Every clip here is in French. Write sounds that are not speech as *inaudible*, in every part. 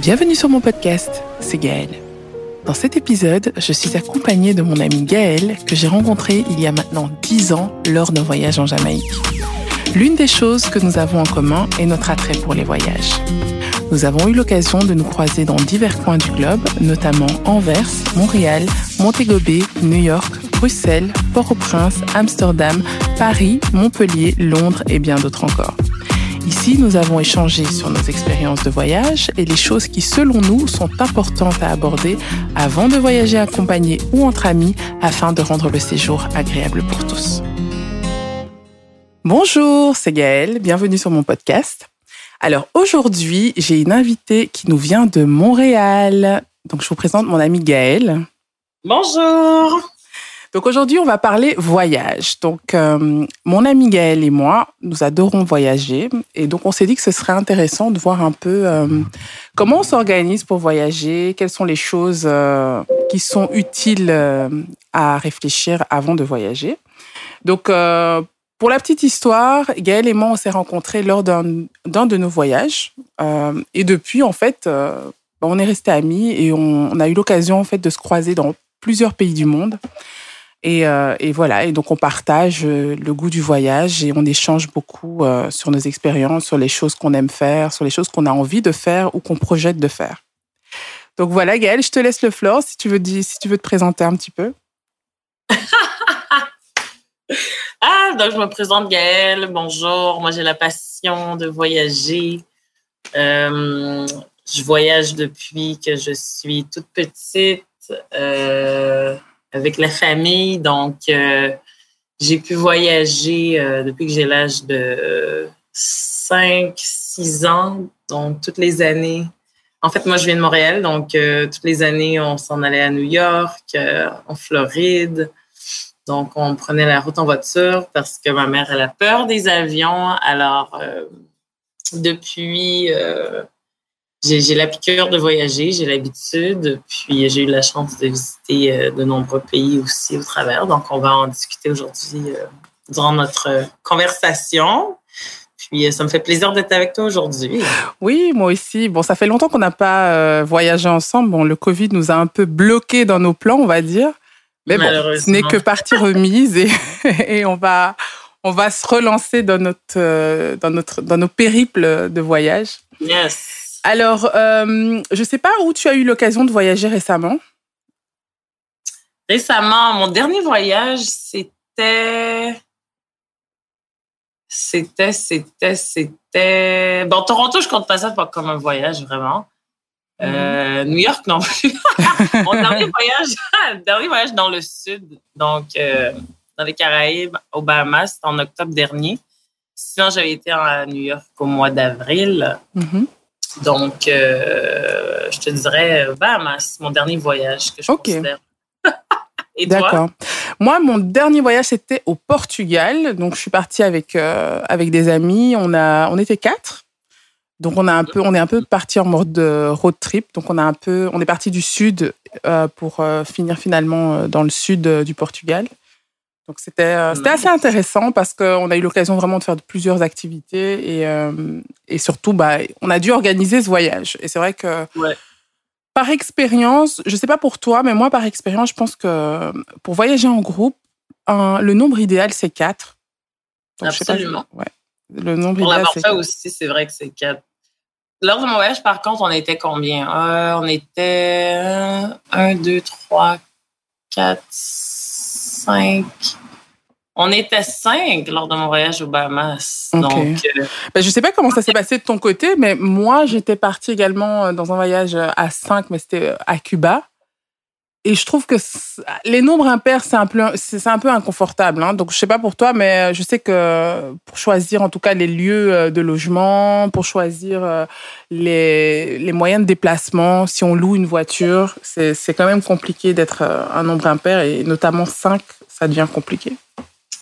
Bienvenue sur mon podcast, c'est Gaëlle. Dans cet épisode, je suis accompagnée de mon ami Gaël que j'ai rencontré il y a maintenant 10 ans lors d'un voyage en Jamaïque. L'une des choses que nous avons en commun est notre attrait pour les voyages. Nous avons eu l'occasion de nous croiser dans divers coins du globe, notamment Anvers, Montréal, Montego New York, Bruxelles, Port-au-Prince, Amsterdam, Paris, Montpellier, Londres et bien d'autres encore. Ici, nous avons échangé sur nos expériences de voyage et les choses qui, selon nous, sont importantes à aborder avant de voyager accompagné ou entre amis afin de rendre le séjour agréable pour tous. Bonjour, c'est Gaëlle, bienvenue sur mon podcast. Alors aujourd'hui, j'ai une invitée qui nous vient de Montréal. Donc je vous présente mon amie Gaëlle. Bonjour. Donc aujourd'hui, on va parler voyage. Donc euh, mon ami Gaël et moi, nous adorons voyager et donc on s'est dit que ce serait intéressant de voir un peu euh, comment on s'organise pour voyager, quelles sont les choses euh, qui sont utiles à réfléchir avant de voyager. Donc pour la petite histoire, Gaël et moi, on s'est rencontrés lors d'un de nos voyages et depuis en fait, on est restés amis et on, on a eu l'occasion en fait de se croiser dans plusieurs pays du monde. Euh, et, voilà, et donc on partage euh, le goût du voyage et on échange beaucoup euh, sur nos expériences, sur les choses qu'on aime faire, sur les choses qu'on a envie de faire ou qu'on projette de faire. Donc voilà, Gaëlle, je te laisse le floor si tu veux, si tu veux te présenter un petit peu. *laughs* ah, donc je me présente Gaëlle, bonjour. Moi j'ai la passion de voyager. je voyage depuis que je suis toute petite avec la famille. Donc, euh, j'ai pu voyager euh, depuis que j'ai l'âge de 5, 6 ans. Donc, toutes les années. En fait, moi, je viens de Montréal. Donc, euh, toutes les années, on s'en allait à New York, en Floride. Donc, on prenait la route en voiture parce que ma mère, elle a peur des avions. Alors, depuis j'ai la piqûre de voyager, j'ai l'habitude, puis j'ai eu la chance de visiter euh, de nombreux pays aussi au travers. Donc, on va en discuter aujourd'hui euh, durant notre conversation. Puis, euh, ça me fait plaisir d'être avec toi aujourd'hui. Oui, moi aussi. Bon, ça fait longtemps qu'on n'a pas voyagé ensemble. Bon, le Covid nous a un peu bloqués dans nos plans, on va dire. Mais bon, ce n'est que partie remise et, *laughs* et on va, on va se relancer dans notre, dans notre, dans nos périples de voyage. Yes. Alors, euh, je ne sais pas où tu as eu l'occasion de voyager récemment. Récemment, mon dernier voyage, c'était. C'était, c'était, c'était. Bon, Toronto, je compte pas ça comme un voyage, vraiment. Euh, mhm. New York non plus. *laughs* mon dernier voyage, *laughs* dernier voyage dans le sud, donc euh, dans les Caraïbes, aux Bahamas, c'était en octobre dernier. Sinon, j'avais été à New York au mois d'avril. Mhm. Donc, euh, je te dirais, bam, c'est mon dernier voyage que je considère. *laughs* Et D'accord. Moi, mon dernier voyage, c'était au Portugal. Donc, je suis partie avec, euh, avec des amis. On, a, on était quatre. Donc, on, a un peu, on est un peu parti en mode road trip. Donc, on, a un peu, on est parti du sud euh, pour finir finalement dans le sud du Portugal. Donc c'était euh, c'était assez intéressant parce qu'on a eu l'occasion vraiment de faire plusieurs activités et, euh, et surtout bah, on a dû organiser ce voyage. Et c'est vrai que par expérience, je sais pas pour toi, mais moi par expérience, je pense que pour voyager en groupe, le nombre idéal c'est quatre. Absolument. ouais, le nombre pour idéal c'est aussi, c'est vrai que c'est quatre. Lors de mon voyage, par contre, on était combien? Euh, on était un, deux, trois, quatre, cinq. On était cinq lors de mon voyage aux Bahamas. Donc, euh, ben, je sais pas comment ça s'est passé de ton côté, mais moi, j'étais partie également euh, dans un voyage à cinq, mais c'était euh, à Cuba. Et je trouve que les nombres impairs, c'est un peu, un peu inconfortable. Hein. Donc, je sais pas pour toi, mais je sais que pour choisir en tout cas les lieux de logement, pour choisir les, les moyens de déplacement, si on loue une voiture, c'est, c'est quand même compliqué d'être un nombre impair et notamment 5, ça devient compliqué.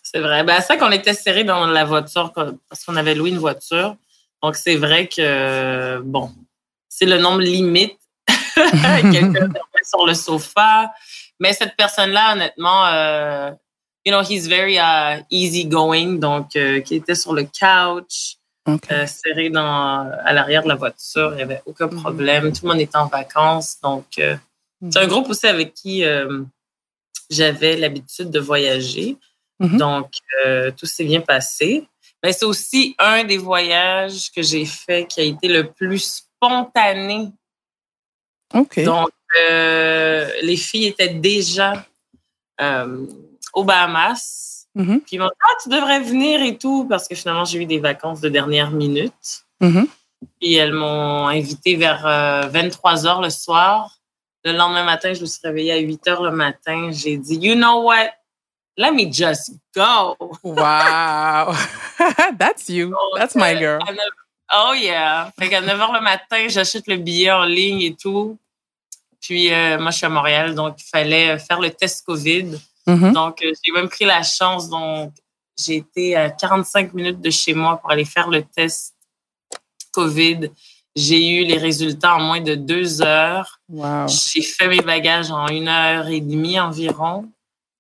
C'est vrai. Ben, c'est vrai qu'on était serrés dans la voiture parce qu'on avait loué une voiture. Donc, c'est vrai que, bon, c'est le nombre limite. *laughs* Quelqu'un sur le sofa. Mais cette personne-là, honnêtement, euh, you know, he's very uh, easy going. Donc, euh, qui était sur le couch. euh, serré dans, à l'arrière de la voiture. Il n'y avait aucun mhm. problème. Tout le monde était en vacances. Donc, euh, mhm. c'est un groupe aussi avec qui j'avais l'habitude de voyager. Mhm. Donc, tout s'est bien passé. Mais c'est aussi un des voyages que j'ai fait qui a été le plus spontané. OK. Donc, les filles étaient déjà aux Bahamas Mm-hmm. Puis ils m'ont dit, ah, tu devrais venir et tout, parce que finalement, j'ai eu des vacances de dernière minute. Mm-hmm. Puis elles m'ont invité vers 23 euh, h le soir. Le lendemain matin, je me suis réveillée à 8 h le matin. J'ai dit, you know what? Let me just go. Wow. *laughs* That's you. That's my euh, girl. Oh yeah. Fait qu'à 9 h le matin, j'achète le billet en ligne et tout. Puis euh, moi, je suis à Montréal, donc il fallait faire le test COVID. Mm-hmm. Donc, euh, j'ai même pris la chance. Donc, j'ai été à 45 minutes de chez moi pour aller faire le test COVID. J'ai eu les résultats en moins de deux heures. J'ai fait mes bagages en une heure et demie environ.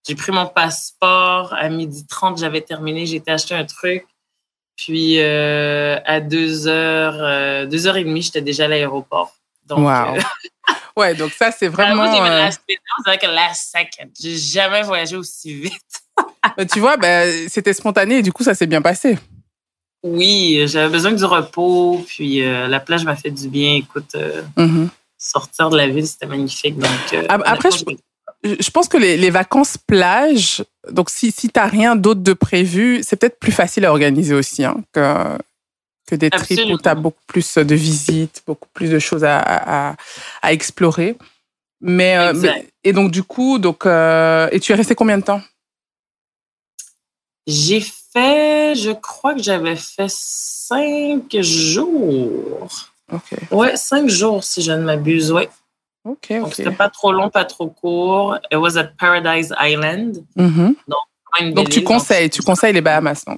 J'ai pris mon passeport. À midi 30, j'avais terminé. J'ai été acheter un truc. Puis euh, à deux heures, euh, deux heures et demie, j'étais déjà à l'aéroport. Donc, wow. *laughs* Ouais, donc ça, c'est vraiment. Euh... que last second. J'ai jamais voyagé aussi vite. *laughs* tu vois, ben, c'était spontané et du coup, ça s'est bien passé. Oui, j'avais besoin du repos, puis euh, la plage m'a fait du bien. Écoute, euh, mm-hmm. sortir de la ville, c'était magnifique. Donc, euh, Après, je, pense que les, les, vacances plage, donc si, si tu n'as rien d'autre de prévu, c'est peut-être plus facile à organiser aussi hein, que, que des trips où tu as beaucoup plus de visites, beaucoup plus de choses à, à, à explorer. Mais, euh, et donc du coup, donc euh, et tu es resté combien de temps? J'ai fait, je crois que j'avais fait cinq jours. Ok. Ouais, cinq jours si je ne m'abuse, ouais. Ok, ok. c'était pas trop long, pas trop court. It was at Paradise Island. Mm-hmm. Donc, donc tu conseilles, tu conseilles les Bahamas, non?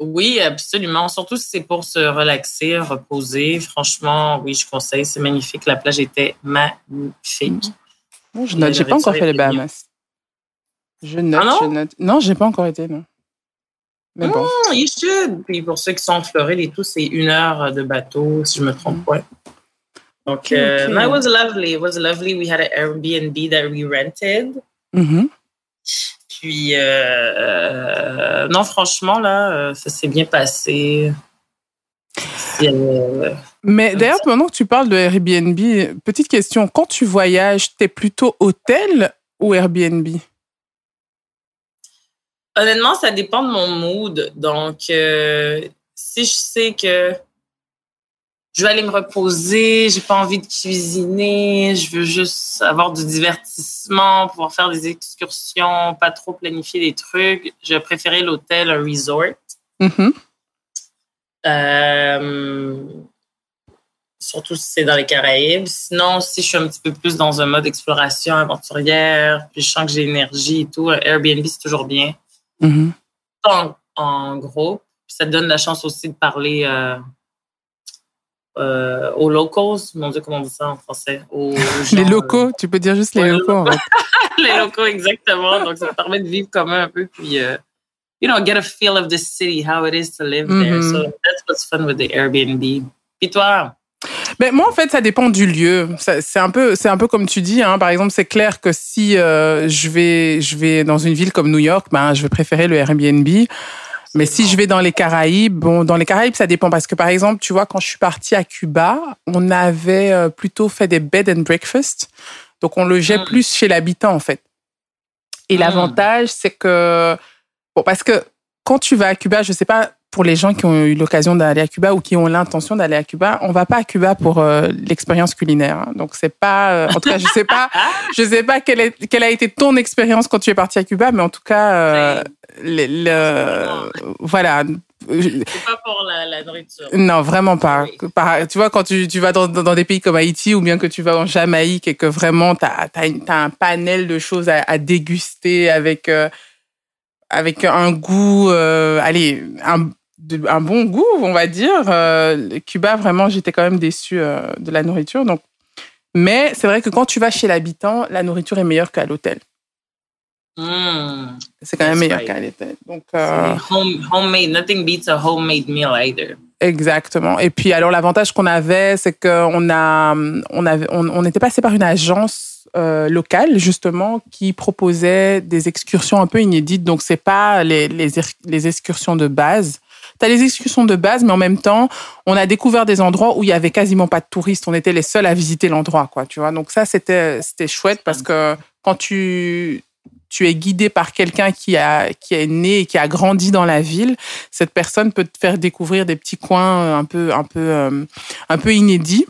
Oui, absolument. Surtout si c'est pour se relaxer, reposer. Franchement, oui, je conseille. C'est magnifique. La plage était magnifique. Mmh. je note. J'ai pas encore fait les Bahamas. Je note, ah je note. Non, j'ai pas encore été, non. Mais bon. Mmh, you should. Puis pour ceux qui sont en Floride et tout, c'est une heure de bateau, si je me trompe pas. Donc, euh, it was lovely. It was lovely. We had an Airbnb that we rented. Mm puis, euh, euh, non, franchement, là, euh, ça s'est bien passé. Mais d'ailleurs, pendant que tu parles de Airbnb, petite question, quand tu voyages, tu es plutôt hôtel ou Airbnb? Honnêtement, ça dépend de mon mood. Donc, si je sais que je vais aller me reposer, j'ai pas envie de cuisiner, je veux juste avoir du divertissement, pouvoir faire des excursions, pas trop planifier des trucs. Je préférais l'hôtel, un resort. Mm-hmm. Euh, surtout si c'est dans les Caraïbes. Sinon, si je suis un petit peu plus dans un mode exploration aventurière, puis je sens que j'ai énergie et tout, Airbnb, c'est toujours bien. Mm-hmm. en, en, groupe. Ça te donne la chance aussi de parler euh, euh, aux locals, mon Dieu, comment on dit ça en français? *laughs* les locaux, tu peux dire juste les locaux. *laughs* les locaux, exactement. Donc, ça permet de vivre comme un peu, puis, uh, you know, get a feel of the city, how it is to live there. Mm-hmm. So that's what's fun with the Airbnb. Puis toi? Mais moi, en fait, ça dépend du lieu. C'est un peu, c'est un peu comme tu dis. Hein. Par exemple, c'est clair que si euh, je vais, je vais dans une ville comme New York, ben, je vais préférer le Airbnb. Mais si je vais dans les Caraïbes, bon, dans les Caraïbes, ça dépend parce que par exemple, tu vois, quand je suis partie à Cuba, on avait euh, plutôt fait des bed and breakfast. Donc, on logeait mm. plus chez l'habitant, en fait. Et mm. l'avantage, c'est que, bon, parce que quand tu vas à Cuba, je sais pas pour les gens qui ont eu l'occasion d'aller à Cuba ou qui ont l'intention d'aller à Cuba, on va pas à Cuba pour euh, l'expérience culinaire. Hein. Donc c'est pas, euh, en tout cas, je sais pas, *laughs* je sais pas quelle, est, quelle a été ton expérience quand tu es parti à Cuba, mais en tout cas, euh, le, voilà. Pas pour la, nourriture. Non, vraiment pas. Tu vois, quand tu, tu vas dans, dans, des pays comme Haïti ou bien que tu vas en Jamaïque et que vraiment tu as, as, un panel de choses à, à déguster avec, avec un goût, allez, un, un bon goût, on va dire. Euh, Cuba, vraiment, j'étais quand même déçue euh, de la nourriture. Donc, mais c'est vrai que quand tu vas chez l'habitant, la nourriture est meilleure qu'à l'hôtel. Mm. C'est quand même meilleur right. qu'à l'été. Donc, euh, Home, homemade, nothing beats a homemade meal either. Exactement. Et puis alors l'avantage qu'on avait, c'est qu'on a, on avait, on, on était passé par une agence euh, locale justement qui proposait des excursions un peu inédites. Donc c'est pas les, les, les excursions de base. T'as les excursions de base, mais en même temps, on a découvert des endroits où il y avait quasiment pas de touristes. On était les seuls à visiter l'endroit, quoi. Tu vois. Donc ça, c'était, c'était chouette parce que quand tu tu es guidé par quelqu'un qui a qui est né et qui a grandi dans la ville, cette personne peut te faire découvrir des petits coins un peu un peu euh, un peu inédits.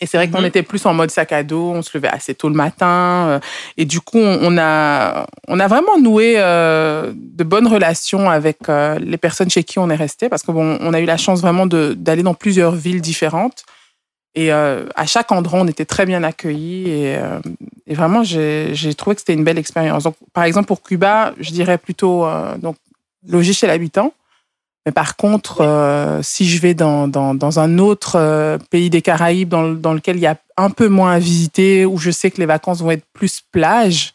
Et c'est vrai qu'on Mhm. était plus en mode sac à dos, on se levait assez tôt le matin euh, et du coup on, on a on a vraiment noué euh, de bonnes relations avec euh, les personnes chez qui on est resté parce que bon on a eu la chance vraiment d'aller dans plusieurs villes différentes et à chaque endroit on était très bien accueillis et, et vraiment j'ai trouvé que c'était une belle expérience. Donc par exemple pour Cuba, je dirais plutôt donc loger chez l'habitant. Mais par contre, euh, si je vais dans, dans, dans un autre euh, pays des Caraïbes dans, dans lequel il y a un peu moins à visiter, où je sais que les vacances vont être plus plage,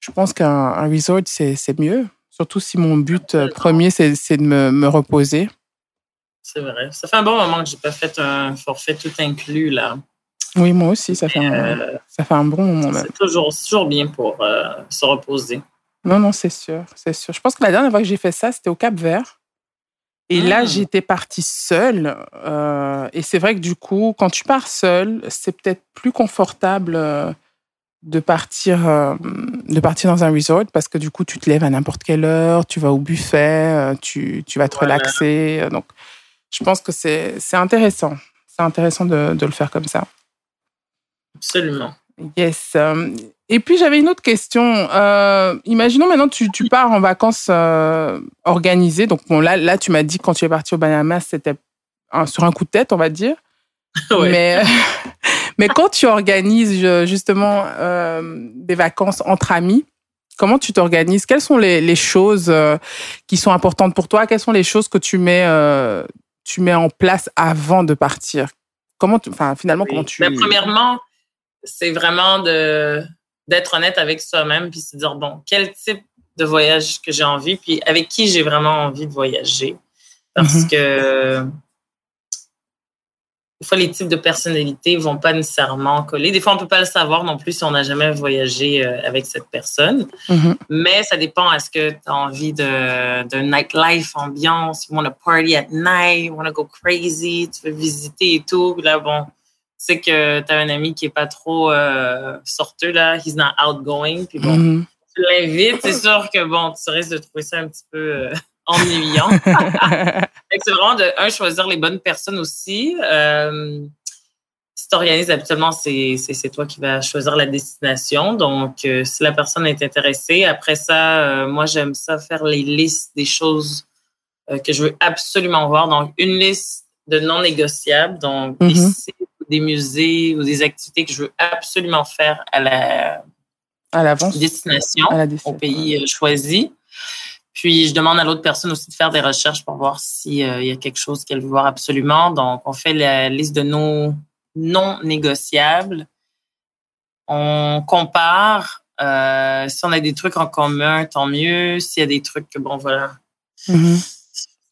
je pense qu'un un resort, c'est mieux. Surtout si mon but euh, premier, c'est de me, me reposer. C'est vrai. Ça fait un bon moment que j'ai pas fait un forfait tout inclus, là. Oui, moi aussi, ça fait un, Euh, ça fait un bon moment c'est toujours, toujours bien pour se reposer. Non, non, c'est sûr, c'est sûr. Je pense que la dernière fois que j'ai fait ça, c'était au Cap Vert. Et là, Ah. j'étais partie seule. euh, et c'est vrai que du coup, quand tu pars seule, c'est peut-être plus confortable euh, de partir, euh, de partir dans un resort parce que du coup, tu te lèves à n'importe quelle heure, tu vas au buffet, tu, tu vas te Voilà. relaxer. Donc, je pense que c'est c'est intéressant. C'est intéressant de, de le faire comme ça. Absolument. Yes. euh, Et puis j'avais une autre question. Euh, imaginons maintenant tu, tu pars en vacances euh, organisées. Donc bon là là tu m'as dit que quand tu es parti au Bahamas c'était sur un coup de tête on va dire. *laughs* Ouais. Mais *laughs* mais quand tu organises euh, justement euh, des vacances entre amis, comment tu t'organises? Quelles sont les, les choses euh, qui sont importantes pour toi? Quelles sont les choses que tu mets euh, tu mets en place avant de partir? Comment tu, enfin finalement Oui. comment tu Ben, premièrement, c'est vraiment de d'être honnête avec soi-même puis se dire bon quel type de voyage que j'ai envie puis avec qui j'ai vraiment envie de voyager parce Mhm. que des fois les types de personnalités vont pas nécessairement coller des fois on peut pas le savoir non plus si on n'a jamais voyagé euh, avec cette personne Mhm. mais ça dépend est-ce que tu as envie de, de nightlife ambiance you want to party at night you want to go crazy tu veux visiter et tout Puis là bon sais que tu as un ami qui est pas trop euh, sorteux là he's not outgoing puis bon Mhm. tu l'invites c'est sûr que bon tu risques de trouver ça un petit peu euh, ennuyant *laughs* c'est vraiment de, un, choisir les bonnes personnes aussi. Euh, si tu organises, habituellement, c'est toi qui vas choisir la destination. Donc, si la personne est intéressée, après ça, moi, j'aime ça faire les listes des choses que je veux absolument voir. Donc, une liste de non négociables, donc Mhm. sites, ou des musées ou des activités que je veux absolument faire à la à l'avance destination à la au pays euh, choisi. Puis, je demande à l'autre personne aussi de faire des recherches pour voir s'il y a quelque chose qu'elle veut voir absolument. Donc, on fait la liste de nos non négociables. On compare. Euh, si on a des trucs en commun, tant mieux. S'il y a des trucs que, bon, voilà. Mhm.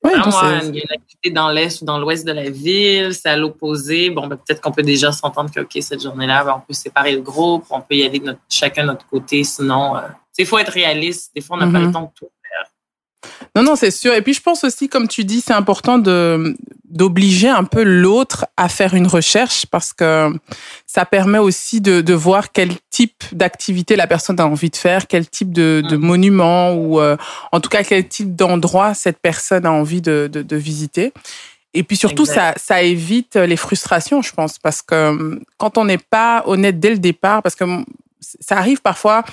Ouais, moi, il y a une activité dans l'est ou dans l'ouest de la ville, c'est à l'opposé. Bon, ben, peut-être qu'on peut déjà s'entendre que, OK, cette journée-là, ben, on peut séparer le groupe, on peut y aller de notre, chacun de notre côté. Sinon, il faut être réaliste. Des fois, on n'a pas Mhm. le temps de tout. Non, non, c'est sûr. Et puis, je pense aussi, comme tu dis, c'est important de d'obliger un peu l'autre à faire une recherche parce que ça permet aussi de, de voir quel type d'activité la personne a envie de faire, quel type de, de Mhm. monument ou euh, en tout cas quel type d'endroit cette personne a envie de, de, de visiter. Et puis surtout, ça, Exact. ça évite les frustrations, je pense, parce que euh, quand on n'est pas honnête dès le départ, parce que mm, ça arrive parfois,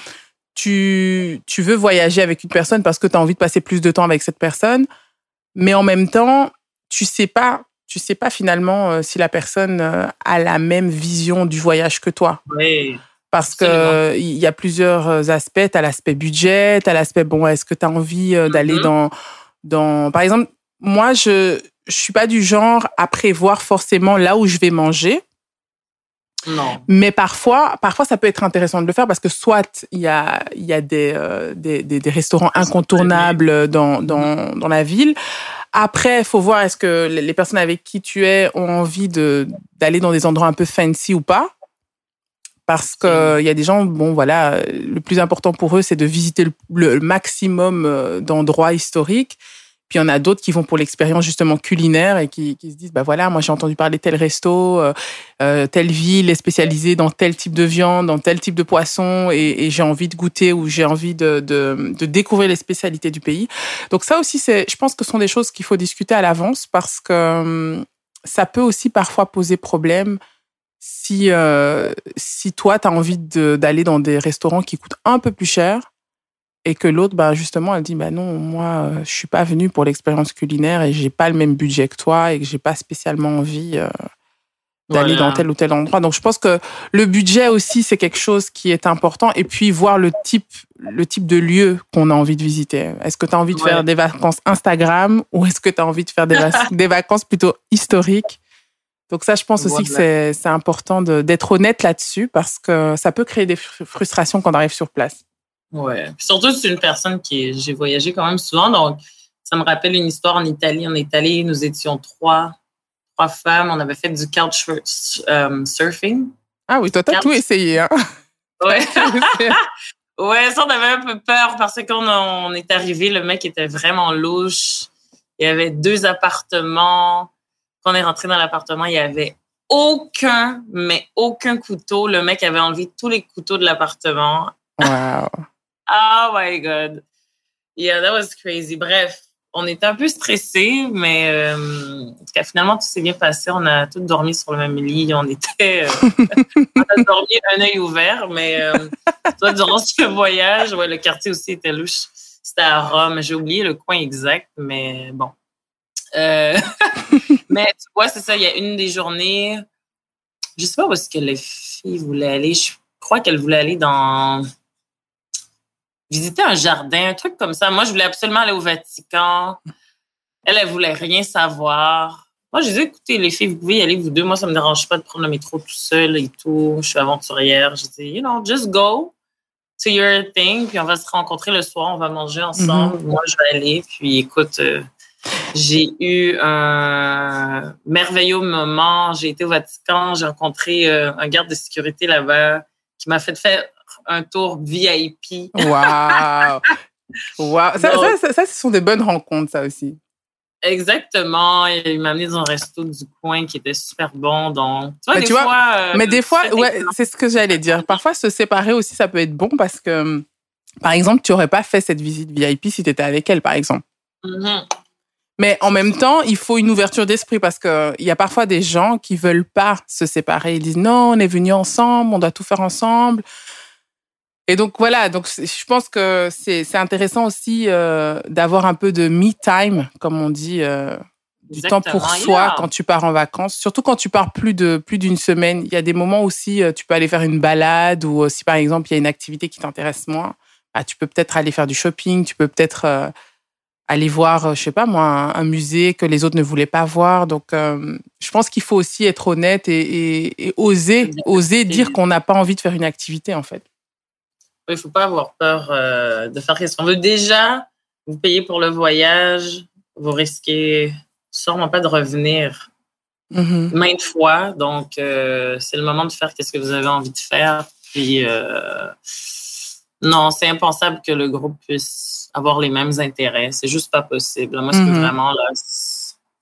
tu, tu veux voyager avec une personne parce que tu as envie de passer plus de temps avec cette personne, mais en même temps, tu sais pas, tu sais pas finalement euh, si la personne euh, a la même vision du voyage que toi. Oui. Parce que Absolument. euh, il y a plusieurs euh, aspects. Tu as l'aspect budget, tu as l'aspect, bon, est-ce que tu as envie euh, d'aller dans, dans... Par exemple, moi, je je suis pas du genre à prévoir forcément là où je vais manger. Non. Mais parfois, parfois, ça peut être intéressant de le faire parce que soit il y a, il y a des, euh, des, des, restaurants incontournables dans, dans, dans la ville. Après, il faut voir est-ce que les personnes avec qui tu es ont envie de d'aller dans des endroits un peu fancy ou pas. Parce que il y a des gens, bon voilà, le plus important pour eux, c'est de visiter le maximum euh, d'endroits historiques. Puis il y en a d'autres qui vont pour l'expérience justement culinaire et qui, se disent bah voilà, moi j'ai entendu parler tel resto, euh, euh, telle ville est spécialisée dans tel type de viande, dans tel type de poisson et, j'ai envie de goûter ou j'ai envie de, de, de, découvrir les spécialités du pays. Donc ça aussi, c'est, je pense que ce sont des choses qu'il faut discuter à l'avance parce que hum, ça peut aussi parfois poser problème si euh, si toi tu as envie d'aller dans des restaurants qui coûtent un peu plus cher et que l'autre, bah, justement, elle dit, bah non, moi, euh, je suis pas venue pour l'expérience culinaire et j'ai pas le même budget que toi et que j'ai pas spécialement envie euh, d'aller dans tel ou tel endroit. Donc, je pense que le budget aussi, c'est quelque chose qui est important. Et puis, voir le type, le type de lieu qu'on a envie de visiter. Est-ce que tu as envie de faire des vacances Instagram ou est-ce que tu as envie de faire des, *laughs* des vacances plutôt historiques? Donc ça, je pense aussi que c'est important d'être honnête là-dessus parce que ça peut créer des frustrations quand on arrive sur place. Ouais. Surtout, c'est une personne qui j'ai voyagé quand même souvent, donc ça me rappelle une histoire en Italie. Est allé, nous étions trois, trois femmes. On avait fait du couch euh, surfing. Ah oui, toi, t'as tout essayé, hein? Ouais. *laughs* ouais, ça, on avait un peu peur parce que quand on est arrivé, le mec était vraiment louche. Il y avait deux appartements. Quand on est rentré dans l'appartement, il y avait aucun, mais aucun couteau. Le mec avait enlevé tous les couteaux de l'appartement. Wow. Oh my God. Yeah, that was crazy. Bref, on était un peu stressés, mais euh, finalement, tout s'est bien passé. On a tous dormi sur le même lit. On était. Euh, *laughs* on a dormi un œil ouvert, mais euh, toi, durant ce voyage, ouais, le quartier aussi était louche. C'était à Rome. J'ai oublié le coin exact, mais bon. Euh, *laughs* mais tu vois, c'est ça. Il y a une des journées. Je sais pas où est-ce que les filles voulaient aller. Je crois qu'elles voulaient aller dans visiter un jardin, un truc comme ça. Moi, je voulais absolument aller au Vatican. Elle, elle voulait rien savoir. Moi, je disais, écoutez, les filles, vous pouvez y aller, vous deux. Moi, ça me dérange pas de prendre le métro tout seul et tout. Je suis aventurière. Je dis, you know, just go to your thing. Puis on va se rencontrer le soir, on va manger ensemble. Mm-hmm. Moi, je vais aller. Puis écoute, euh, j'ai eu un merveilleux moment. J'ai été au Vatican. J'ai rencontré euh, un garde de sécurité là-bas qui m'a fait faire un tour VIP. Wow! wow. Ça, ça, ça, ce sont des bonnes rencontres, ça aussi. Exactement. Il m'a amené dans un resto du coin qui était super bon. Donc, tu vois, mais, des fois, euh, mais des fois, ouais, c'est ce que j'allais dire. *laughs* Parfois, se séparer aussi, ça peut être bon parce que, par exemple, tu n'aurais pas fait cette visite VIP si tu étais avec elle, par exemple. Mm-hmm. Mais en même temps, il faut une ouverture d'esprit parce que il y a parfois des gens qui veulent pas se séparer. Ils disent non, on est venus ensemble, on doit tout faire ensemble. Et donc voilà, donc je pense que c'est intéressant aussi euh, d'avoir un peu de me time, comme on dit, euh, du temps pour soi quand tu pars en vacances. Surtout quand tu pars plus de plus d'une semaine. Il y a des moments aussi, euh, tu peux aller faire une balade ou si par exemple il y a une activité qui t'intéresse moins, bah, tu peux peut-être aller faire du shopping, tu peux peut-être aller voir, je sais pas moi, un, musée que les autres ne voulaient pas voir. Donc, je pense qu'il faut aussi être honnête et, et, et oser, oser dire qu'on n'a pas envie de faire une activité en fait. Il ne faut pas avoir peur euh, de faire ce qu'on veut. Déjà, vous payez pour le voyage, vous risquez sûrement pas de revenir mm-hmm. maintes fois. Donc, euh, c'est le moment de faire ce que vous avez envie de faire. Puis, euh, non, c'est impensable que le groupe puisse avoir les mêmes intérêts. C'est juste pas possible. Moi, c'est mm-hmm. vraiment là,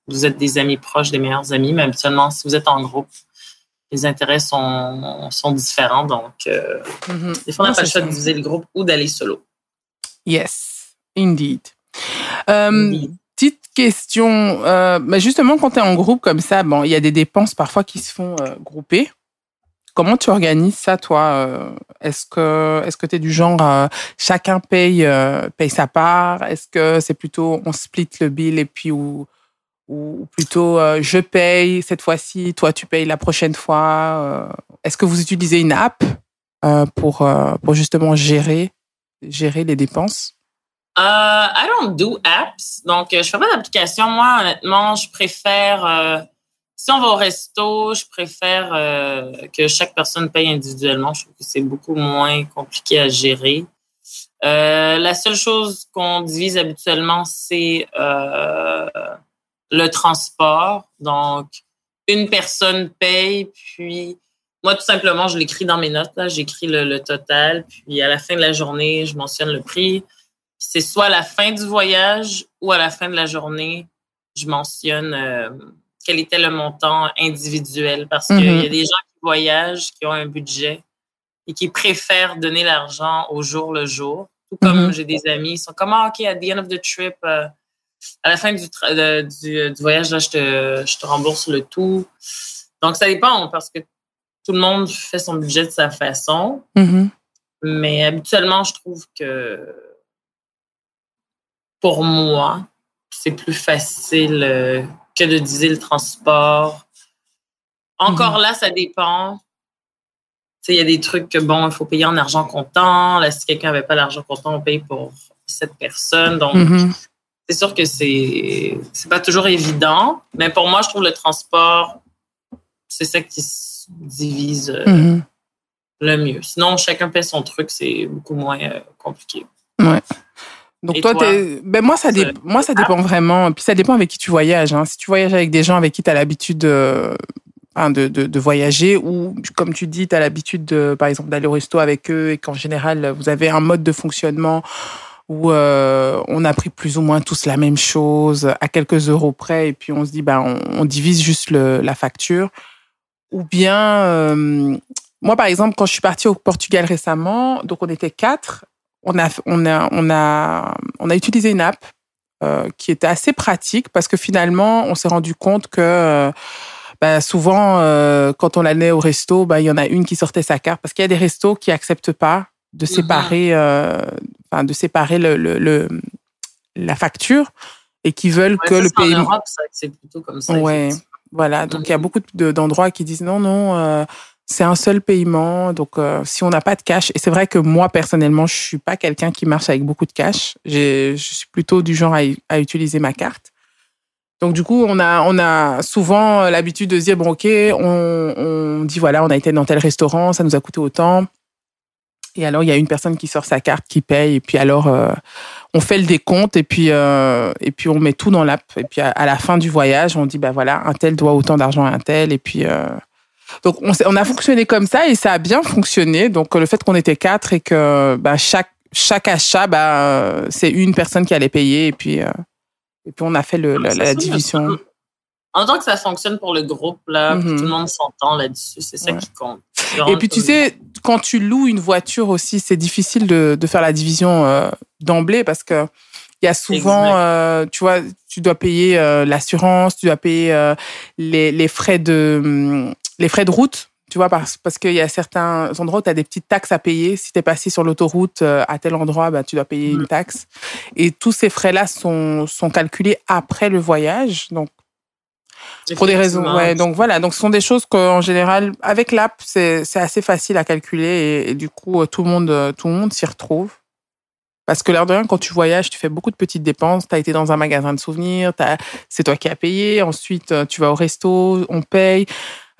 vous êtes des amis proches, des meilleurs amis, mais habituellement, si vous êtes en groupe, les intérêts sont, sont différents. Donc, euh, mm-hmm. des fois, on n'a pas le choix de diviser le groupe ou d'aller solo. Yes, indeed. Euh, petite question. Euh, bah, justement, quand tu es en groupe comme ça, bon, il y a des dépenses parfois qui se font euh, grouper. Comment tu organises ça, toi Est-ce que est-ce que tu es du genre chacun paye paye sa part? Est-ce que c'est plutôt on split le bill et puis ou ou plutôt euh, je paye cette fois-ci, toi tu payes la prochaine fois. Euh, est-ce que vous utilisez une app euh, pour pour justement gérer gérer les dépenses? I don't do apps, donc je fais pas d'application. Moi, honnêtement, je préfère si on va au resto, je préfère que chaque personne paye individuellement. Je trouve que c'est beaucoup moins compliqué à gérer. la seule chose qu'on divise habituellement, c'est le transport. Donc, une personne paye, puis moi, tout simplement, je l'écris dans mes notes. J'écris le, total, puis à la fin de la journée, je mentionne le prix. C'est soit à la fin du voyage ou à la fin de la journée, je mentionne euh, quel était le montant individuel parce qu'il y a mm-hmm. des gens qui voyagent, qui ont un budget et qui préfèrent donner l'argent au jour le jour. Tout comme mm-hmm. j'ai des amis, ils sont comme, ah, OK, at the end of the trip, euh, à la fin du, du, voyage, là, je, te, je te rembourse le tout. Donc, ça dépend parce que tout le monde fait son budget de sa façon. Mm-hmm. Mais habituellement, je trouve que pour moi, c'est plus facile euh, que de diviser le transport. Encore mm-hmm. là, ça dépend. Il y a des trucs que, bon, il faut payer en argent comptant. Là, si quelqu'un n'avait pas l'argent comptant, on paye pour cette personne. Donc, mm-hmm. C'est sûr que c'est pas toujours évident. Mais pour moi, je trouve le transport, c'est ça qui divise euh, mm-hmm. le mieux. Sinon, chacun paie son truc, c'est beaucoup moins euh, compliqué. Ouais. Donc toi, ben moi ça, moi ça dépend vraiment. Puis ça dépend avec qui tu voyages. Hein. Si tu voyages avec des gens avec qui tu as l'habitude de, de, de, voyager ou comme tu dis, tu as l'habitude de, par exemple d'aller au resto avec eux et qu'en général vous avez un mode de fonctionnement où euh, on a pris plus ou moins tous la même chose à quelques euros près et puis on se dit ben on, on divise juste le, la facture. Ou bien euh, moi par exemple quand je suis partie au Portugal récemment donc on était quatre on a on a on a on a utilisé une app euh, qui était assez pratique parce que finalement on s'est rendu compte que euh, bah, souvent euh, quand on allait au resto bah, il y en a une qui sortait sa carte parce qu'il y a des restos qui acceptent pas de mm-hmm. séparer euh, enfin de séparer le, le, le, la facture et qui veulent que le pays en Europe, c'est plutôt comme ça ouais voilà, donc il y a mhm. beaucoup d'endroits qui disent non, non, euh, c'est un seul paiement. Donc euh, si on n'a pas de cash, et c'est vrai que moi personnellement, je suis pas quelqu'un qui marche avec beaucoup de cash. Je suis plutôt du genre à, utiliser ma carte. Donc du coup, on a on a souvent l'habitude de se dire bon ok, on, on dit voilà, on a été dans tel restaurant, ça nous a coûté autant. Et alors, il y a une personne qui sort sa carte, qui paye, et puis alors, euh, on fait le décompte, et puis, euh, et puis on met tout dans l'app. Et puis, à, la fin du voyage, on dit, bah voilà, un tel doit autant d'argent à un tel, et puis... Euh, donc, on, on, a fonctionné comme ça, et ça a bien fonctionné. Donc, le fait qu'on était quatre et que bah, chaque, chaque achat, bah, c'est une personne qui allait payer, et puis, et puis on a fait le, la, la division. En tant que ça fonctionne pour le groupe, là, tout mhm. le monde s'entend là-dessus, c'est ça qui compte. Et puis tu sais, quand tu loues une voiture aussi, c'est difficile de, de, faire la division euh, d'emblée parce que il y a souvent, euh, tu vois, tu dois payer euh, l'assurance, tu dois payer les, les, frais de les frais de route, tu vois, parce, parce qu'il y a certains endroits où tu as des petites taxes à payer. Si tu es passé sur l'autoroute à tel endroit, bah, tu dois payer une mm. taxe. Et tous ces frais-là sont, sont calculés après le voyage. Donc, pour des raisons. Ouais, donc voilà. Donc ce sont des choses qu'en général, avec l'app, c'est assez facile à calculer et, du coup, tout le monde, tout le monde s'y retrouve. Parce que l'air de rien, quand tu voyages, tu fais beaucoup de petites dépenses. Tu as été dans un magasin de souvenirs, c'est toi qui as payé. Ensuite, tu vas au resto, on paye.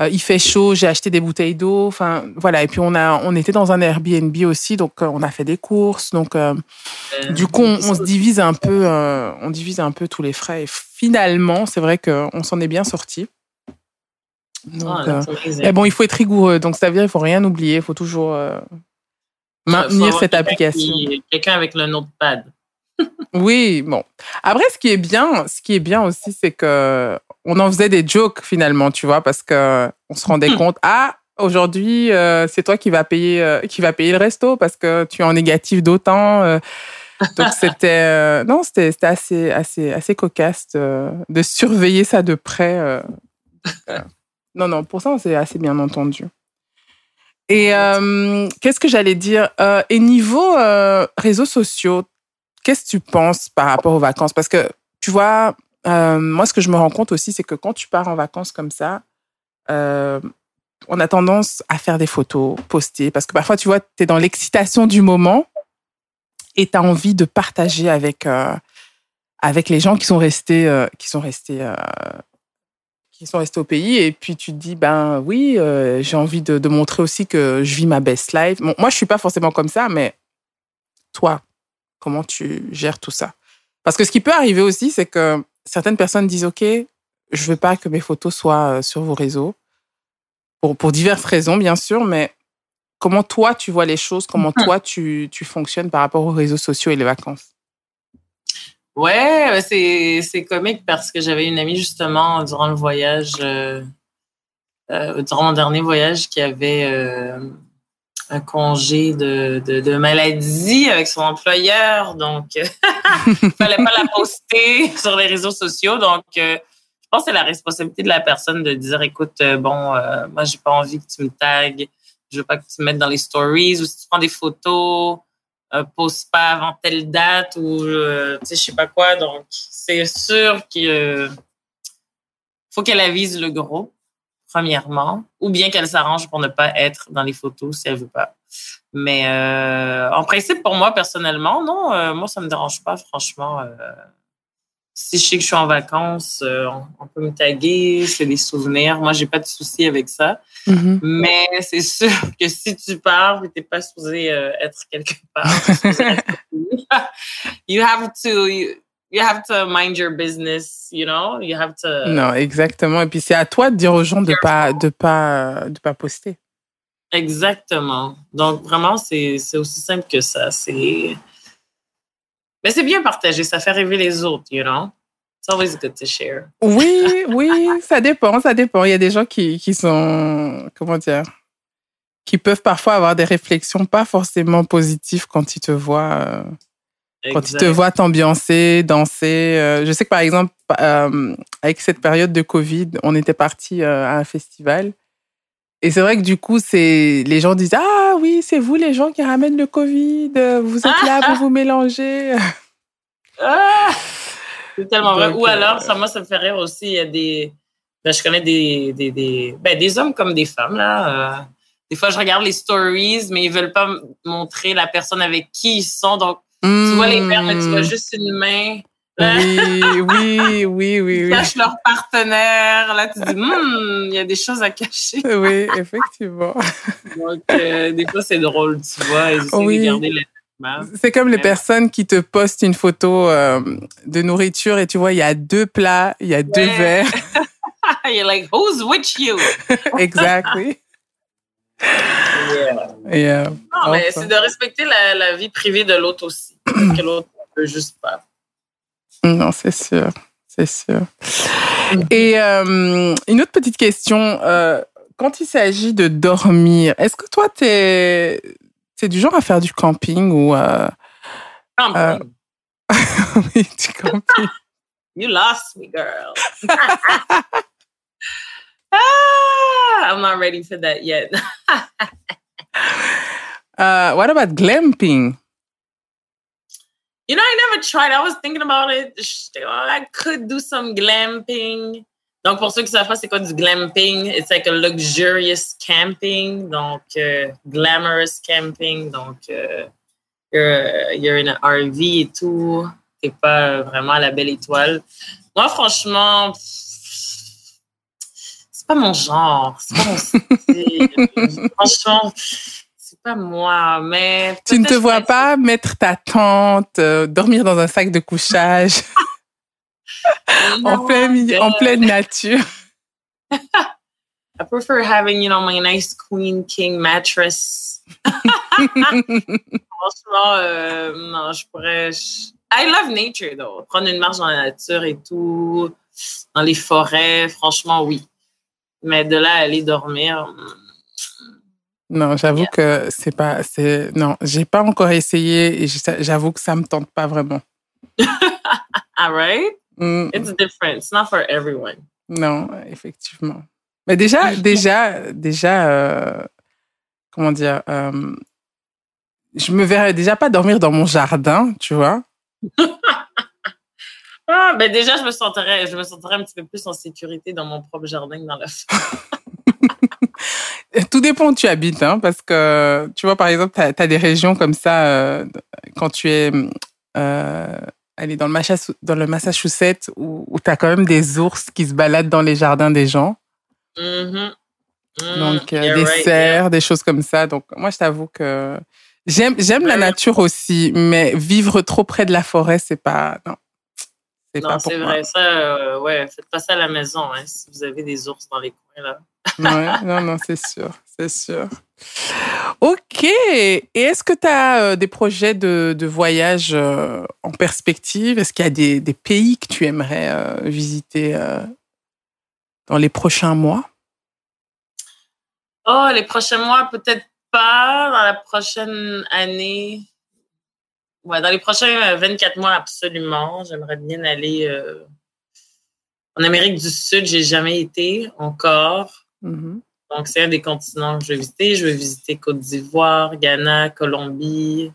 Euh, il fait chaud, j'ai acheté des bouteilles d'eau. Enfin, voilà. Et puis on a, on était dans un Airbnb aussi, donc euh, on a fait des courses. Donc, euh, du coup, on, se divise un peu, on divise un peu tous les frais. Et finalement, c'est vrai qu'on s'en est bien sorti. Donc, ah, bon, il faut être rigoureux. Donc, ça veut dire qu'il faut rien oublier. Il faut toujours maintenir cette application. Quelqu'un avec le notepad. oui, bon. Après, ce qui est bien, ce qui est bien aussi, c'est que on en faisait des jokes finalement, tu vois, parce que on se rendait compte, ah, aujourd'hui, euh, c'est toi qui va payer, euh, qui va payer le resto parce que tu es en négatif d'autant. Euh. donc c'était, non, c'était, assez, assez, assez cocasse de surveiller ça de près. non, non, pour ça, c'est assez bien entendu. Et qu'est-ce que j'allais dire Et niveau réseaux sociaux, qu'est-ce que tu penses par rapport aux vacances? Parce que tu vois, euh, moi, ce que je me rends compte aussi, c'est que quand tu pars en vacances comme ça, euh, on a tendance à faire des photos, poster, parce que parfois, tu vois, tu es dans l'excitation du moment et tu as envie de partager avec, euh, avec les gens qui sont restés, qui sont restés, qui sont restés au pays. Et puis tu te dis ben oui j'ai envie de, montrer aussi que je vis ma best life. Moi je suis pas forcément comme ça mais toi comment tu gères tout ça? Parce que ce qui peut arriver aussi c'est que certaines personnes disent ok je veux pas que mes photos soient euh, sur vos réseaux. Pour pour diverses raisons bien sûr mais comment toi tu vois les choses? Comment toi tu tu fonctionnes par rapport aux réseaux sociaux et les vacances? Ouais, c'est, c'est comique parce que j'avais une amie justement durant le voyage, euh, euh, durant mon dernier voyage, qui avait euh, un congé de, de, de, maladie avec son employeur. Donc, il *laughs* fallait pas la poster *laughs* sur les réseaux sociaux. Donc, je pense que c'est la responsabilité de la personne de dire, écoute, bon, moi, j'ai pas envie que tu me tagues. Je veux pas que tu me mettes dans les stories ou si tu prends des photos euh, pose pas avant telle date ou euh, tu sais je sais pas quoi donc c'est sûr qu'il euh, faut qu'elle avise le gros premièrement ou bien qu'elle s'arrange pour ne pas être dans les photos si elle veut pas mais euh, en principe pour moi personnellement non euh, moi ça me dérange pas franchement si je sais que je suis en vacances, euh, on, peut me taguer, c'est des souvenirs. Moi, j'ai pas de souci avec ça. Mm-hmm. Mais c'est sûr que si tu pars, tu n'es pas supposé euh, être quelque part. *laughs* *laughs* you have to you, you, have to mind your business, you know? You have to. Non, exactement. Et puis c'est à toi de dire aux gens de pas de pas de pas poster. Exactement. Donc vraiment, c'est aussi simple que ça. C'est mais c'est bien partagé, ça fait rêver les autres, you know? It's always good to share. Oui, *laughs* oui, ça dépend, ça dépend. Il y a des gens qui, qui sont, comment dire, qui peuvent parfois avoir des réflexions pas forcément positives quand ils te voient, euh, quand ils te voient t'ambiancer, danser. Euh, je sais que par exemple, euh, avec cette période de Covid, on était parti à un festival. Et c'est vrai que du coup, c'est les gens disent ah oui, c'est vous les gens qui ramènent le Covid. Vous êtes là pour vous mélanger. *laughs* Ah, c'est tellement vrai. Ou alors, ça moi ça me fait rire aussi. Il y a des, ben, je connais des des des, ben, des hommes comme des femmes là. des fois, je regarde les stories, mais ils veulent pas montrer la personne avec qui ils sont. Donc, tu vois les mères, mais tu vois juste une main. Oui, oui, oui, *laughs* oui. Ils cachent leur partenaire. Là, tu dis, hmm, il y a des choses à cacher. *laughs* Oui, effectivement. Donc, euh, des fois, c'est drôle, tu vois. Ils oui. de garder c'est comme les personnes qui te postent une photo euh, de nourriture et tu vois, il y a deux plats, il y a deux verres. *laughs* You're like, who's with you? exactly. Yeah. yeah. Non, mais c'est de respecter la, la, vie privée de l'autre aussi. *clears throat* Parce que l'autre ne peut juste pas. Non, c'est sûr, c'est sûr. Et euh, une autre petite question, euh, quand il s'agit de dormir, est-ce que toi, tu es, du genre à faire du camping ou... Euh, camping. Euh... *laughs* oui, du camping. you lost me, girl. *laughs* ah, I'm not ready for that yet. *laughs* *laughs* uh, what about glamping? You know, I never tried. I was thinking about it. I could do some glamping. Donc, pour ceux qui savent pas c'est quoi du glamping, it's like a luxurious camping. Donc, uh, glamorous camping. Donc, uh, you're, you're in an RV et tout. T'es pas vraiment la belle étoile. Moi, franchement, c'est pas mon genre. C'est pas mon style. *laughs* franchement, pas moi, mais. Tu ne te vois pas mettre ta tente, euh, dormir dans un sac de couchage *laughs* en, pleine, en pleine nature. *laughs* I prefer having, you know, my nice queen king mattress. Franchement, euh, non, je pourrais. Je... I love nature, though. Prendre une marche dans la nature et tout, dans les forêts, franchement, oui. Mais de là à aller dormir, hmm, non, j'avoue que c'est pas, c'est, non, j'ai pas encore essayé et j'avoue que ça me tente pas vraiment. All *laughs* right? Mm. It's different. It's not for everyone. Non, effectivement. Mais déjà, *laughs* déjà, déjà, euh, comment dire, euh, je me verrais déjà pas dormir dans mon jardin, tu vois. *laughs* ah, ben déjà, je me sentirais, je me sentirais un petit peu plus en sécurité dans mon propre jardin que dans la *laughs* Tout dépend où tu habites, hein, parce que tu vois, par exemple, tu as, des régions comme ça, euh, quand tu es euh, aller dans le, dans le Massachusetts où, où tu as quand même des ours qui se baladent dans les jardins des gens. Mm-hmm. Mm, Donc, euh, des cerfs, des choses comme ça. Donc, moi, je t'avoue que j'aime, j'aime la nature aussi, mais vivre trop près de la forêt, c'est pas, non. C'est non, c'est vrai. Ça, euh, ouais, faites pas ça à la maison, hein, si vous avez des ours dans les coins, là. ouais, non, non, c'est sûr, c'est sûr. OK. Et est-ce que tu as euh, des projets de, de voyage euh, en perspective? Est-ce qu'il y a des, des, pays que tu aimerais visiter dans les prochains mois? Oh, les prochains mois, peut-être pas. Dans la prochaine année. Ouais, dans les prochains 24 mois, absolument. J'aimerais bien aller en Amérique du Sud. J'ai jamais été encore. Mm-hmm. Donc, c'est un des continents que je vais visiter. Je vais visiter Côte d'Ivoire, Ghana, Colombie,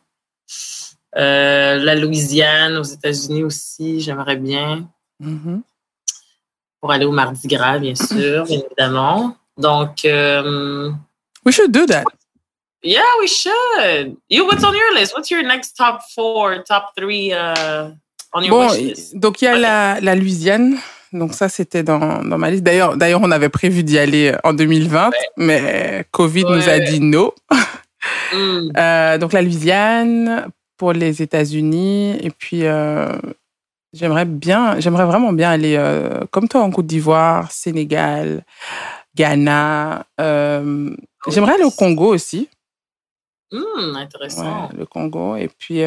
euh, la Louisiane, aux États-Unis aussi. J'aimerais bien. Mm-hmm. Pour aller au Mardi Gras, bien sûr, *laughs* évidemment. Donc. Euh, we should do that. Yeah, we should. You, what's on your list? What's your next top four, top three uh, on your bon, wish list? Donc, il y a la, la Louisiane. Donc ça, c'était dans, dans ma liste. D'ailleurs, d'ailleurs, on avait prévu d'y aller en 2020, mais Covid nous a dit non. *laughs* Mm. Euh, donc la Louisiane pour les États-Unis et puis euh, j'aimerais bien, j'aimerais vraiment bien aller euh, comme toi en Côte d'Ivoire, Sénégal, Ghana. j'aimerais aller au Congo aussi. Mm, intéressant. le Congo et puis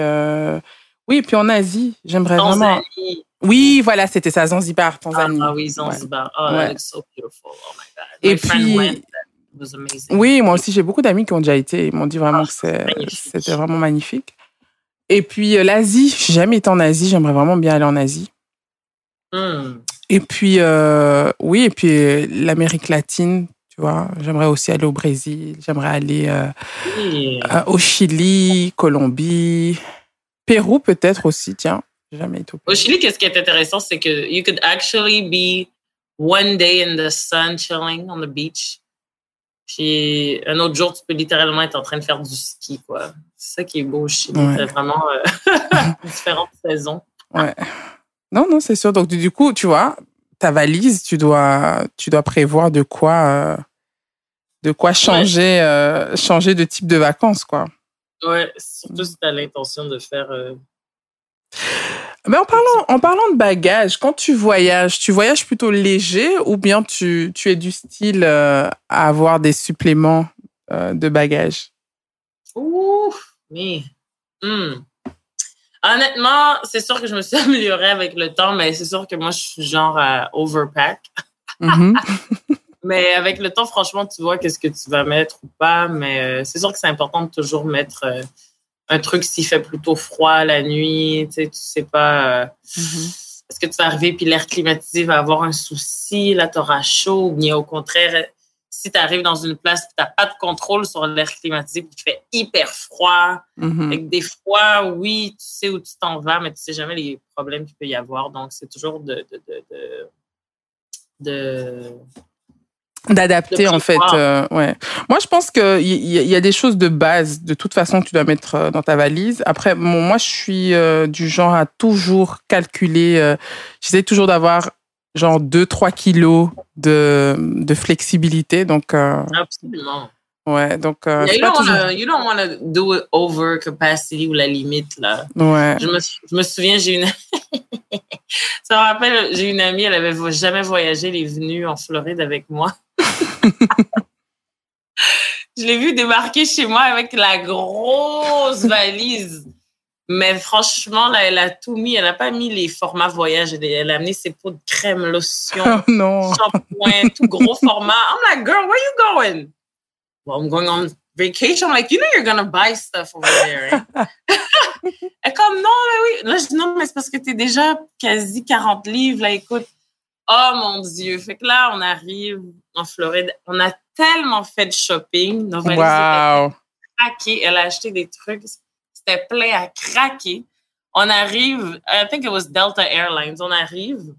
oui, et puis en Asie, j'aimerais vraiment. Oui, voilà, c'était ça, Zanzibar, Tanzanie. Ah, oui, Zanzibar. Oh, Ouais. looks so beautiful. Oh my God. Et My puis- went. Was amazing. Oui, moi aussi, j'ai beaucoup d'amis qui ont déjà été. Ils m'ont dit vraiment Ah, que c'était vraiment magnifique. Et puis euh, l'Asie, je n'ai jamais été en Asie, j'aimerais vraiment bien aller en Asie. Hmm. Et puis, euh, oui, et puis euh, l'Amérique latine, tu vois, j'aimerais aussi aller au Brésil, j'aimerais aller euh, Oui. euh, au Chili, Colombie, Pérou peut-être aussi, tiens. Jamais été au. Chili, qu'est-ce qui est intéressant, c'est que you could actually be one day in the sun chilling on the beach. Puis un autre jour, tu peux littéralement être en train de faire du ski, quoi. C'est ça qui est beau au Chili. Ouais. T'as vraiment euh, *laughs* *laughs* différentes saisons. Ouais. Non, non, c'est sûr. Donc, du coup, tu vois, ta valise, tu dois, tu dois prévoir de quoi, euh, de quoi changer, euh, changer de type de vacances, quoi. Ouais, surtout si tu as l'intention de faire. euh, Mais en parlant, en parlant de bagages, quand tu voyages, tu voyages plutôt léger ou bien tu, tu es du style à avoir des suppléments de bagages? Ouh, mais. hmm. Honnêtement, c'est sûr que je me suis *laughs* améliorée avec le temps, mais c'est sûr que moi, je suis genre à overpack. Mhm. *laughs* *laughs* Mais avec le temps, franchement, tu vois qu'est-ce que tu vas mettre ou pas. Mais euh, c'est sûr que c'est important de toujours mettre euh, un truc s'il fait plutôt froid la nuit. Tu sais, tu sais pas. euh, Mhm. Est-ce que tu vas arriver puis l'air climatisé va avoir un souci, là, tu auras chaud, ou bien au contraire, si tu arrives dans une place et tu n'as pas de contrôle sur l'air climatisé puis il fait hyper froid, Mhm. avec des fois, oui, tu sais où tu t'en vas, mais tu sais jamais les problèmes qu'il peut y avoir. Donc, c'est toujours de. de, de, D'adapter, en fait. euh, ouais. Moi, je pense qu'il y, y, y a des choses de base, de toute façon, que tu dois mettre euh, dans ta valise. Après, bon, moi, je suis euh, du genre à toujours calculer. euh, J'essaie toujours d'avoir genre 2-3 kilos de, de flexibilité. Donc, euh, Absolument. ouais, donc, euh, Yeah, you, don't toujours. wanna, you don't want to do it over capacity ou la limite, là. Ouais. Je me, je me souviens, j'ai une. *laughs* Ça me rappelle, j'ai une amie, elle avait jamais voyagé, elle est venue en Floride avec moi. *laughs* je l'ai vue débarquer chez moi avec la grosse valise. Mais franchement, là, elle a tout mis. Elle n'a pas mis les formats voyage. Elle, a amené ses pots de crème, lotion, Oh non. shampoing, tout gros *laughs* format. I'm like, girl, where you going? Well, I'm going on vacation. I'm like, you know you're gonna buy stuff over there. right? *laughs* Elle est comme, non, mais oui. Là, je dis, non, mais c'est parce que t'es déjà quasi 40 livres. Là, écoute. Oh mon Dieu. Fait que là, on arrive en Floride. On a tellement fait de shopping. Nos Wow. Elle a acheté des trucs. C'était plein à craquer. On arrive, I think it was Delta Airlines. On arrive.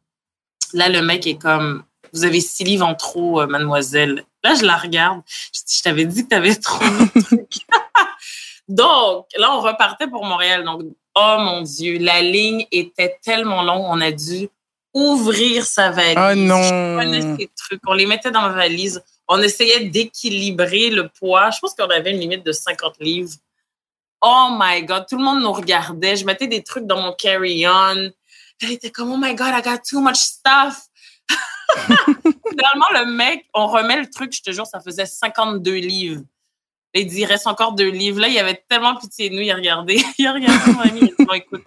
Là, le mec est comme, vous avez six livres en trop, euh, mademoiselle. Là, je la regarde. Je t'avais dit que tu avais trop de trucs. *laughs* Donc, là, on repartait pour Montréal. Donc, oh mon Dieu, la ligne était tellement longue, on a dû ouvrir sa valise. Oh non. Je ces trucs, on les mettait dans ma valise. On essayait d'équilibrer le poids. Je pense qu'on avait une limite de 50 livres. Oh my God, tout le monde nous regardait. Je mettais des trucs dans mon carry-on. Elle était comme, oh my God, I got too much stuff. *laughs* Finalement, le mec, on remet le truc, je te jure, ça faisait 52 livres. Il dit, il reste encore deux livres. Là, il avait tellement pitié de nous. Il a regardé. *laughs* Il a regardé mon ami. Il dit, bon, écoute,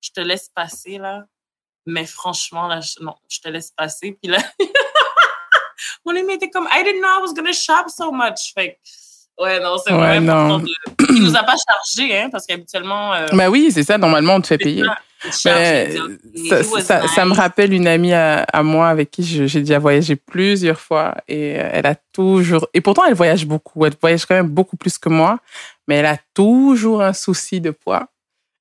je te laisse passer, là. Mais franchement, là, non, je te laisse passer. Puis là, *laughs* mon ami était comme, I didn't know I was going to shop so much. Fait ouais, non, c'est ouais, important de... Il nous a pas chargé, hein, parce qu'habituellement... Euh... Bah oui, c'est ça. Normalement, on te fait payer. Mais ça, ça, ça, me rappelle une amie à, à moi avec qui j'ai déjà voyagé plusieurs fois et elle a toujours et pourtant elle voyage beaucoup, elle voyage quand même beaucoup plus que moi, mais elle a toujours un souci de poids.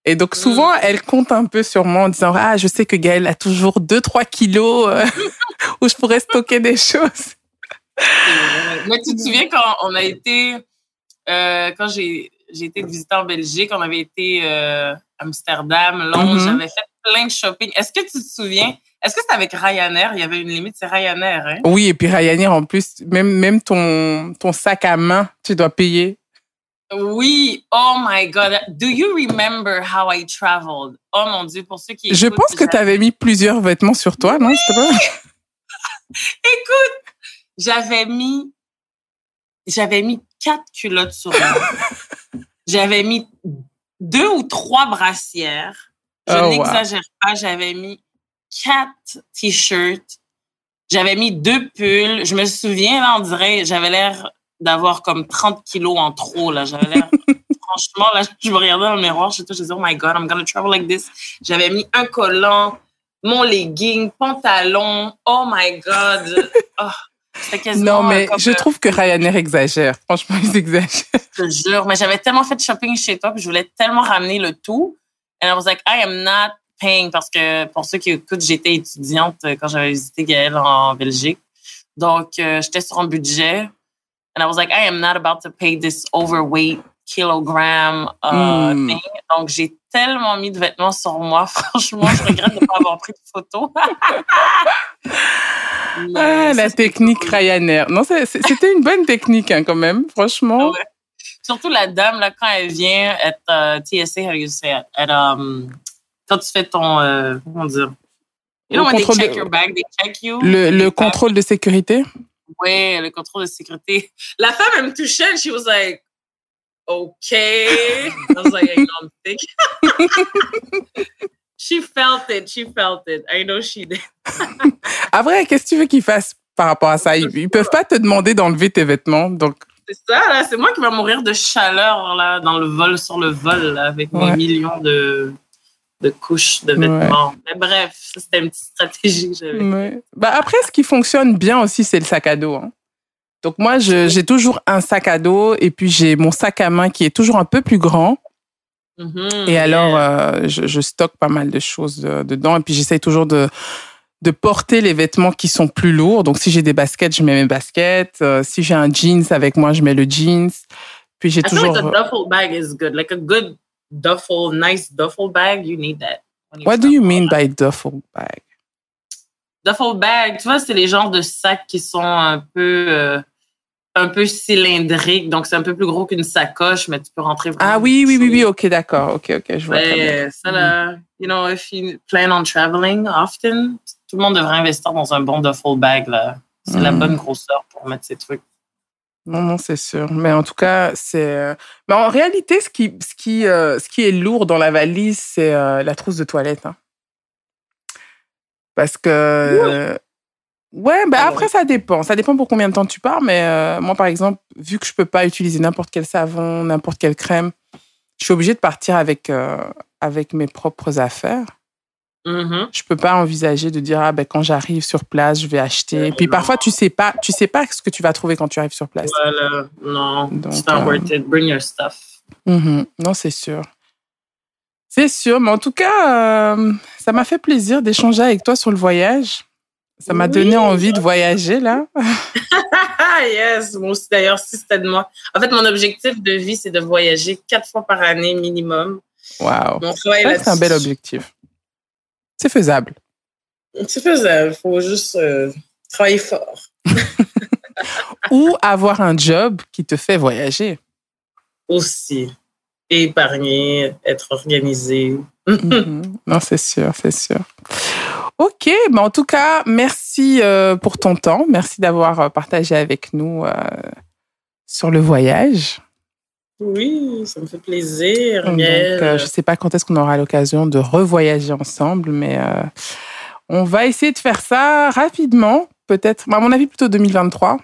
Et donc souvent mm. elle compte un peu sur moi en disant ah je sais que Gaëlle a toujours 2-3 kilos euh, *laughs* où je pourrais stocker des choses. Mais tu te souviens quand on a été euh, quand j'ai j'ai été visiter en Belgique, on avait été euh, Amsterdam, Londres, mm-hmm. j'avais fait plein de shopping. Est-ce que tu te souviens? Est-ce que c'était avec Ryanair? Il y avait une limite, c'est Ryanair, hein? Oui, et puis Ryanair, en plus, même, même ton, ton sac à main, tu dois payer. Oui, oh my God. Do you remember how I traveled? Oh mon Dieu, pour ceux qui Je pense que tu avais mis plusieurs vêtements sur toi, non? *laughs* Écoute, j'avais mis, j'avais mis quatre culottes sur moi. *laughs* j'avais mis deux ou trois brassières. Je oh, n'exagère pas, j'avais mis quatre t-shirts. J'avais mis deux pulls. Je me souviens, là, on dirait, j'avais l'air d'avoir comme 30 kilos en trop, là. J'avais l'air, *laughs* franchement, là, je me regardais dans le miroir, je me disais, oh my God, I'm gonna travel like this. J'avais mis un collant, mon legging, pantalon. Oh my God. Oh. *laughs* Non, mais je trouve que Ryanair exagère. Franchement, ils exagèrent. Je te jure, mais j'avais tellement fait de shopping chez toi, que je voulais tellement ramener le tout. Et I was like, I am not paying parce que pour ceux qui écoutent, j'étais étudiante quand j'avais visité Gaëlle en Belgique. Donc, euh, j'étais sur un budget. And I was like, I am not about to pay this overweight kilogram uh, mm. thing. Donc, j'ai tellement mis de vêtements sur moi. *laughs* Franchement, je regrette de ne pas avoir pris de photos. *laughs* ah, la technique Ryanair. Non, c'était une bonne technique hein, quand même, franchement. Surtout la dame, là, quand elle vient être uh, TSA, how you say it? At, um, quand tu fais ton, euh, comment dire? You know, when they check de, your bag, they check you. Le, le contrôle de sécurité? Oui, le contrôle de sécurité. La femme, elle me touchait, she was like, okay. I was like, I know I'm thick. she felt it, she felt it. I know she did. *laughs* Après, qu'est-ce que tu veux qu'ils fassent par rapport à ça? Ils, ils peuvent pas te demander d'enlever tes vêtements, donc. C'est ça, là. C'est moi qui vais mourir de chaleur, là, dans le vol, sur le vol, là, avec ouais. mes millions de, de couches de vêtements. Ouais. Mais bref, ça, c'était une petite stratégie que j'avais. Ouais. Bah, après, ce qui fonctionne bien aussi, c'est le sac à dos. Hein. Donc moi, j'ai toujours un sac à dos et puis j'ai mon sac à main qui est toujours un peu plus grand. Mm-hmm, et alors, yeah. euh, je, je, stocke pas mal de choses euh, dedans. Et puis j'essaye toujours de, de porter les vêtements qui sont plus lourds. Donc si j'ai des baskets, je mets mes baskets. Euh, si j'ai un jeans avec moi, je mets le jeans. Puis j'ai toujours. Like a duffel bag is good. Like a good duffel, nice duffel bag, you need that. What do you mean by duffel bag? Duffel bag, tu vois, c'est les genres de sacs qui sont un peu euh, un peu cylindrique, donc c'est un peu plus gros qu'une sacoche, mais tu peux rentrer vraiment. Ah oui, oui, oui, oui, ok, d'accord, ok, ok, je vois. Ça, là, you know, if you plan on traveling often, tout le monde devrait investir dans un bon duffel bag, là. C'est mm. la bonne grosseur pour mettre ces trucs. Non, non, c'est sûr. Mais en tout cas, c'est. Euh, mais en réalité, ce qui, ce qui, euh, ce qui est lourd dans la valise, c'est euh, la trousse de toilette. Hein. Parce que. Ouais, ben après, ça dépend. Ça dépend pour combien de temps tu pars. Mais euh, moi, par exemple, vu que je peux pas utiliser n'importe quel savon, n'importe quelle crème, je suis obligée de partir avec, euh, avec mes propres affaires. Mm-hmm. Je peux pas envisager de dire ah ben quand j'arrive sur place je vais acheter. Et puis non. parfois tu sais pas tu sais pas ce que tu vas trouver quand tu arrives sur place. Voilà, non, it's not euh... worth it. Bring your stuff. Mm-hmm. Non c'est sûr. C'est sûr, mais en tout cas, euh, ça m'a fait plaisir d'échanger avec toi sur le voyage. Ça m'a oui. donné envie de voyager, là. *laughs* yes, moi aussi, d'ailleurs, si c'était de moi. En fait, mon objectif de vie, c'est de voyager quatre fois par année minimum. Wow. c'est un bel objectif. C'est faisable. C'est faisable. Il faut juste euh, travailler fort. *laughs* Ou avoir un job qui te fait voyager. Aussi. Épargner, être organisé. Mhm. Non, c'est sûr, c'est sûr. Ok, mais en tout cas, merci euh, pour ton temps. Merci d'avoir euh, partagé avec nous sur le voyage. Oui, ça me fait plaisir. Donc, je ne sais pas quand est-ce qu'on aura l'occasion de revoyager ensemble, mais on va essayer de faire ça rapidement, peut-être, à mon avis, plutôt 2023.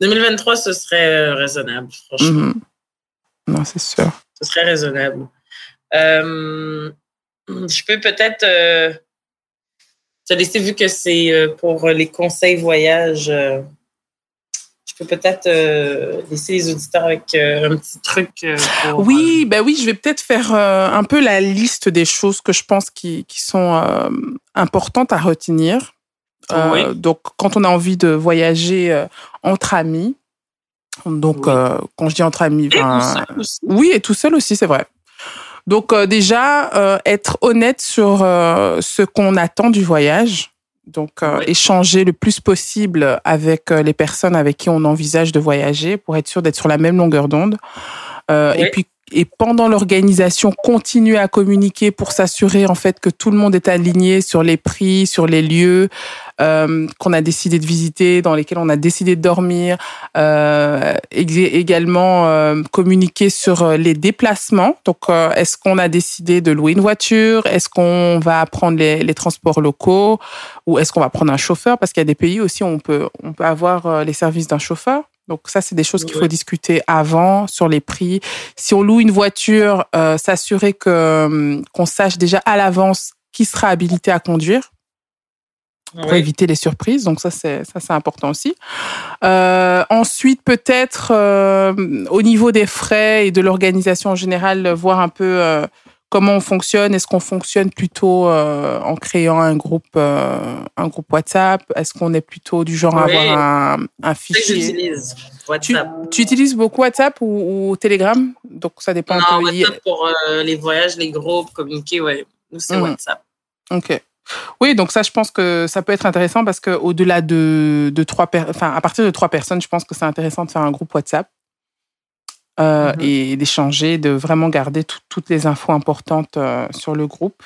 2023, ce serait euh, raisonnable, franchement. Mhm. Non, c'est sûr. Ce serait raisonnable. Euh, je peux peut-être euh, te laisser, vu que c'est pour les conseils voyage, peut-être euh, laisser les auditeurs avec euh, un petit truc. Euh, oui, ben oui, je vais peut-être faire un peu la liste des choses que je pense qui, qui sont importantes à retenir. Donc, quand on a envie de voyager entre amis, donc quand je dis entre amis, oui, et tout seul aussi, c'est vrai. Donc déjà, être honnête sur ce qu'on attend du voyage. Donc, euh, échanger le plus possible avec euh, les personnes avec qui on envisage de voyager pour être sûr d'être sur la même longueur d'onde. Euh, Et puis, et pendant l'organisation, continuer à communiquer pour s'assurer en fait que tout le monde est aligné sur les prix, sur les lieux euh, qu'on a décidé de visiter, dans lesquels on a décidé de dormir. Euh, également euh, communiquer sur euh, les déplacements. Donc, euh, est-ce qu'on a décidé de louer une voiture? Est-ce qu'on va prendre les, les, transports locaux? Ou est-ce qu'on va prendre un chauffeur? Parce qu'il y a des pays aussi où on peut on peut avoir les services d'un chauffeur. Donc ça, c'est des choses qu'il faut discuter avant sur les prix. Si on loue une voiture, euh, s'assurer que euh, qu'on sache déjà à l'avance qui sera habilité à conduire pour éviter les surprises. Donc ça, c'est ça, c'est important aussi. Euh, ensuite, peut-être euh, au niveau des frais et de l'organisation en général, voir un peu comment on fonctionne Est-ce qu'on fonctionne plutôt euh, en créant un groupe, euh, un groupe WhatsApp? Est-ce qu'on est plutôt du genre à avoir un, un fichier? J'utilise WhatsApp. Tu, utilises beaucoup WhatsApp ou, Telegram? Donc ça dépend. Non, un peu. WhatsApp pour euh, les voyages, les groupes, communiquer, ouais. Nous c'est mmh. WhatsApp. Ok. Oui, donc ça, je pense que ça peut être intéressant parce que au-delà de, de trois, enfin à partir de trois personnes, je pense que c'est intéressant de faire un groupe WhatsApp euh, mhm. et d'échanger, de vraiment garder toutes les infos importantes euh, sur le groupe.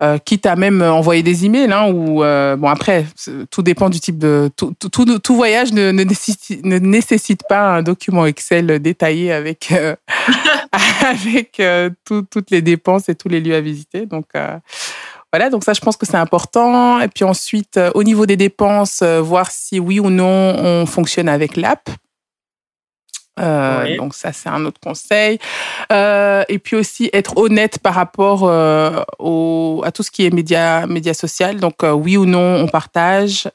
Euh, quitte à même envoyer des emails, hein, ou bon après, tout dépend du type de tout, tout, tout voyage ne, ne, nécessite, ne, nécessite, pas un document Excel détaillé avec *laughs* avec toutes les dépenses et tous les lieux à visiter. Donc voilà, donc ça, je pense que c'est important. Et puis ensuite, au niveau des dépenses, voir si oui ou non on fonctionne avec l'app. Euh, Donc ça, c'est un autre conseil. Euh, et puis aussi être honnête par rapport euh, au, à tout ce qui est média, média social. Donc oui ou non, on partage.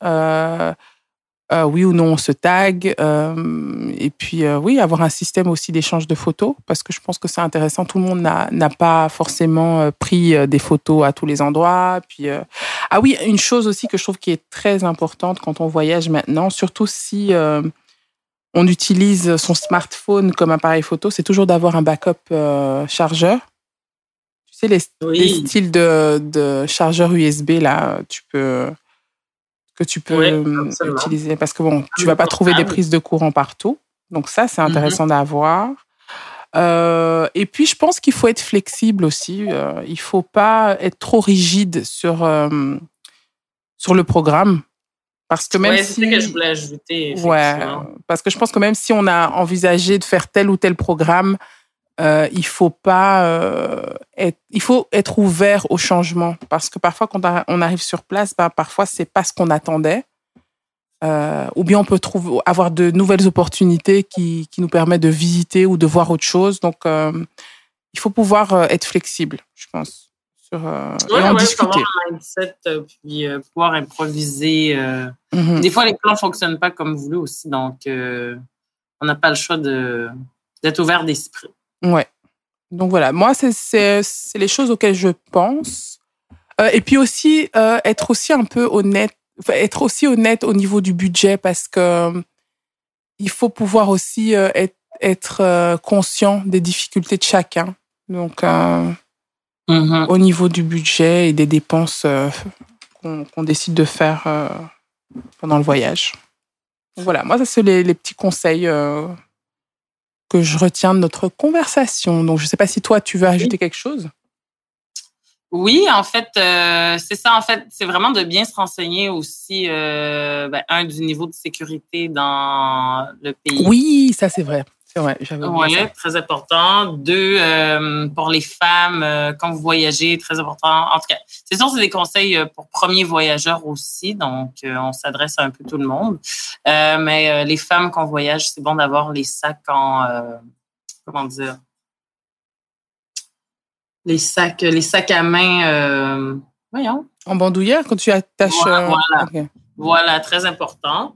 Oui ou non, on se tag. et puis oui, avoir un système aussi d'échange de photos parce que je pense que c'est intéressant. Tout le monde n'a pas forcément pris des photos à tous les endroits. Puis ah oui, une chose aussi que je trouve qui est très importante quand on voyage maintenant, surtout si on utilise son smartphone comme appareil photo, c'est toujours d'avoir un backup euh, chargeur. Tu sais, les, styles de, de chargeur USB, là, tu peux, que tu peux euh, utiliser. Parce que bon, tu vas pas trouver des prises de courant partout. Donc ça, c'est mhm. intéressant d'avoir. Euh, et puis, je pense qu'il faut être flexible aussi. il faut pas être trop rigide sur, sur le programme. Parce que même si. que je voulais ajouter. Ouais. Parce que je pense que même si on a envisagé de faire tel ou tel programme, euh, il faut pas euh, être, il faut être ouvert au changement parce que parfois quand on arrive sur place, bah, parfois c'est pas ce qu'on attendait. Euh, ou bien on peut trouver, avoir de nouvelles opportunités qui, qui nous permettent de visiter ou de voir autre chose. Donc, il faut pouvoir être flexible, je pense sur euh, et en discuter. un mindset euh, puis euh, pouvoir improviser. Mm-hmm. Des fois, les plans fonctionnent pas comme voulu aussi, donc on n'a pas le choix de d'être ouvert d'esprit. Ouais. Donc voilà, moi c'est les choses auxquelles je pense. et puis aussi être aussi un peu honnête, être aussi honnête au niveau du budget parce que il faut pouvoir aussi être, être conscient des difficultés de chacun Donc, euh, mm-hmm. au niveau du budget et des dépenses euh, qu'on décide de faire euh, pendant le voyage. voilà, moi, ça, c'est les, les, petits conseils que je retiens de notre conversation. Donc, je ne sais pas si toi, tu veux ajouter quelque chose. Oui, en fait, euh, c'est ça. En fait, c'est vraiment de bien se renseigner aussi, euh, ben, un, du niveau de sécurité dans le pays. Oui, ça, c'est vrai. C'est vrai, j'avais Oui, très important. Deux, euh, pour les femmes, quand vous voyagez, très important. En tout cas, c'est sûr, c'est des conseils pour premiers voyageurs aussi. Donc, on s'adresse à un peu tout le monde. mais les femmes, quand on voyage, c'est bon d'avoir les sacs en... comment dire? Les sacs, les sacs à main, euh, voyons. En bandoulière, quand tu attaches. Voilà, euh, voilà. très important.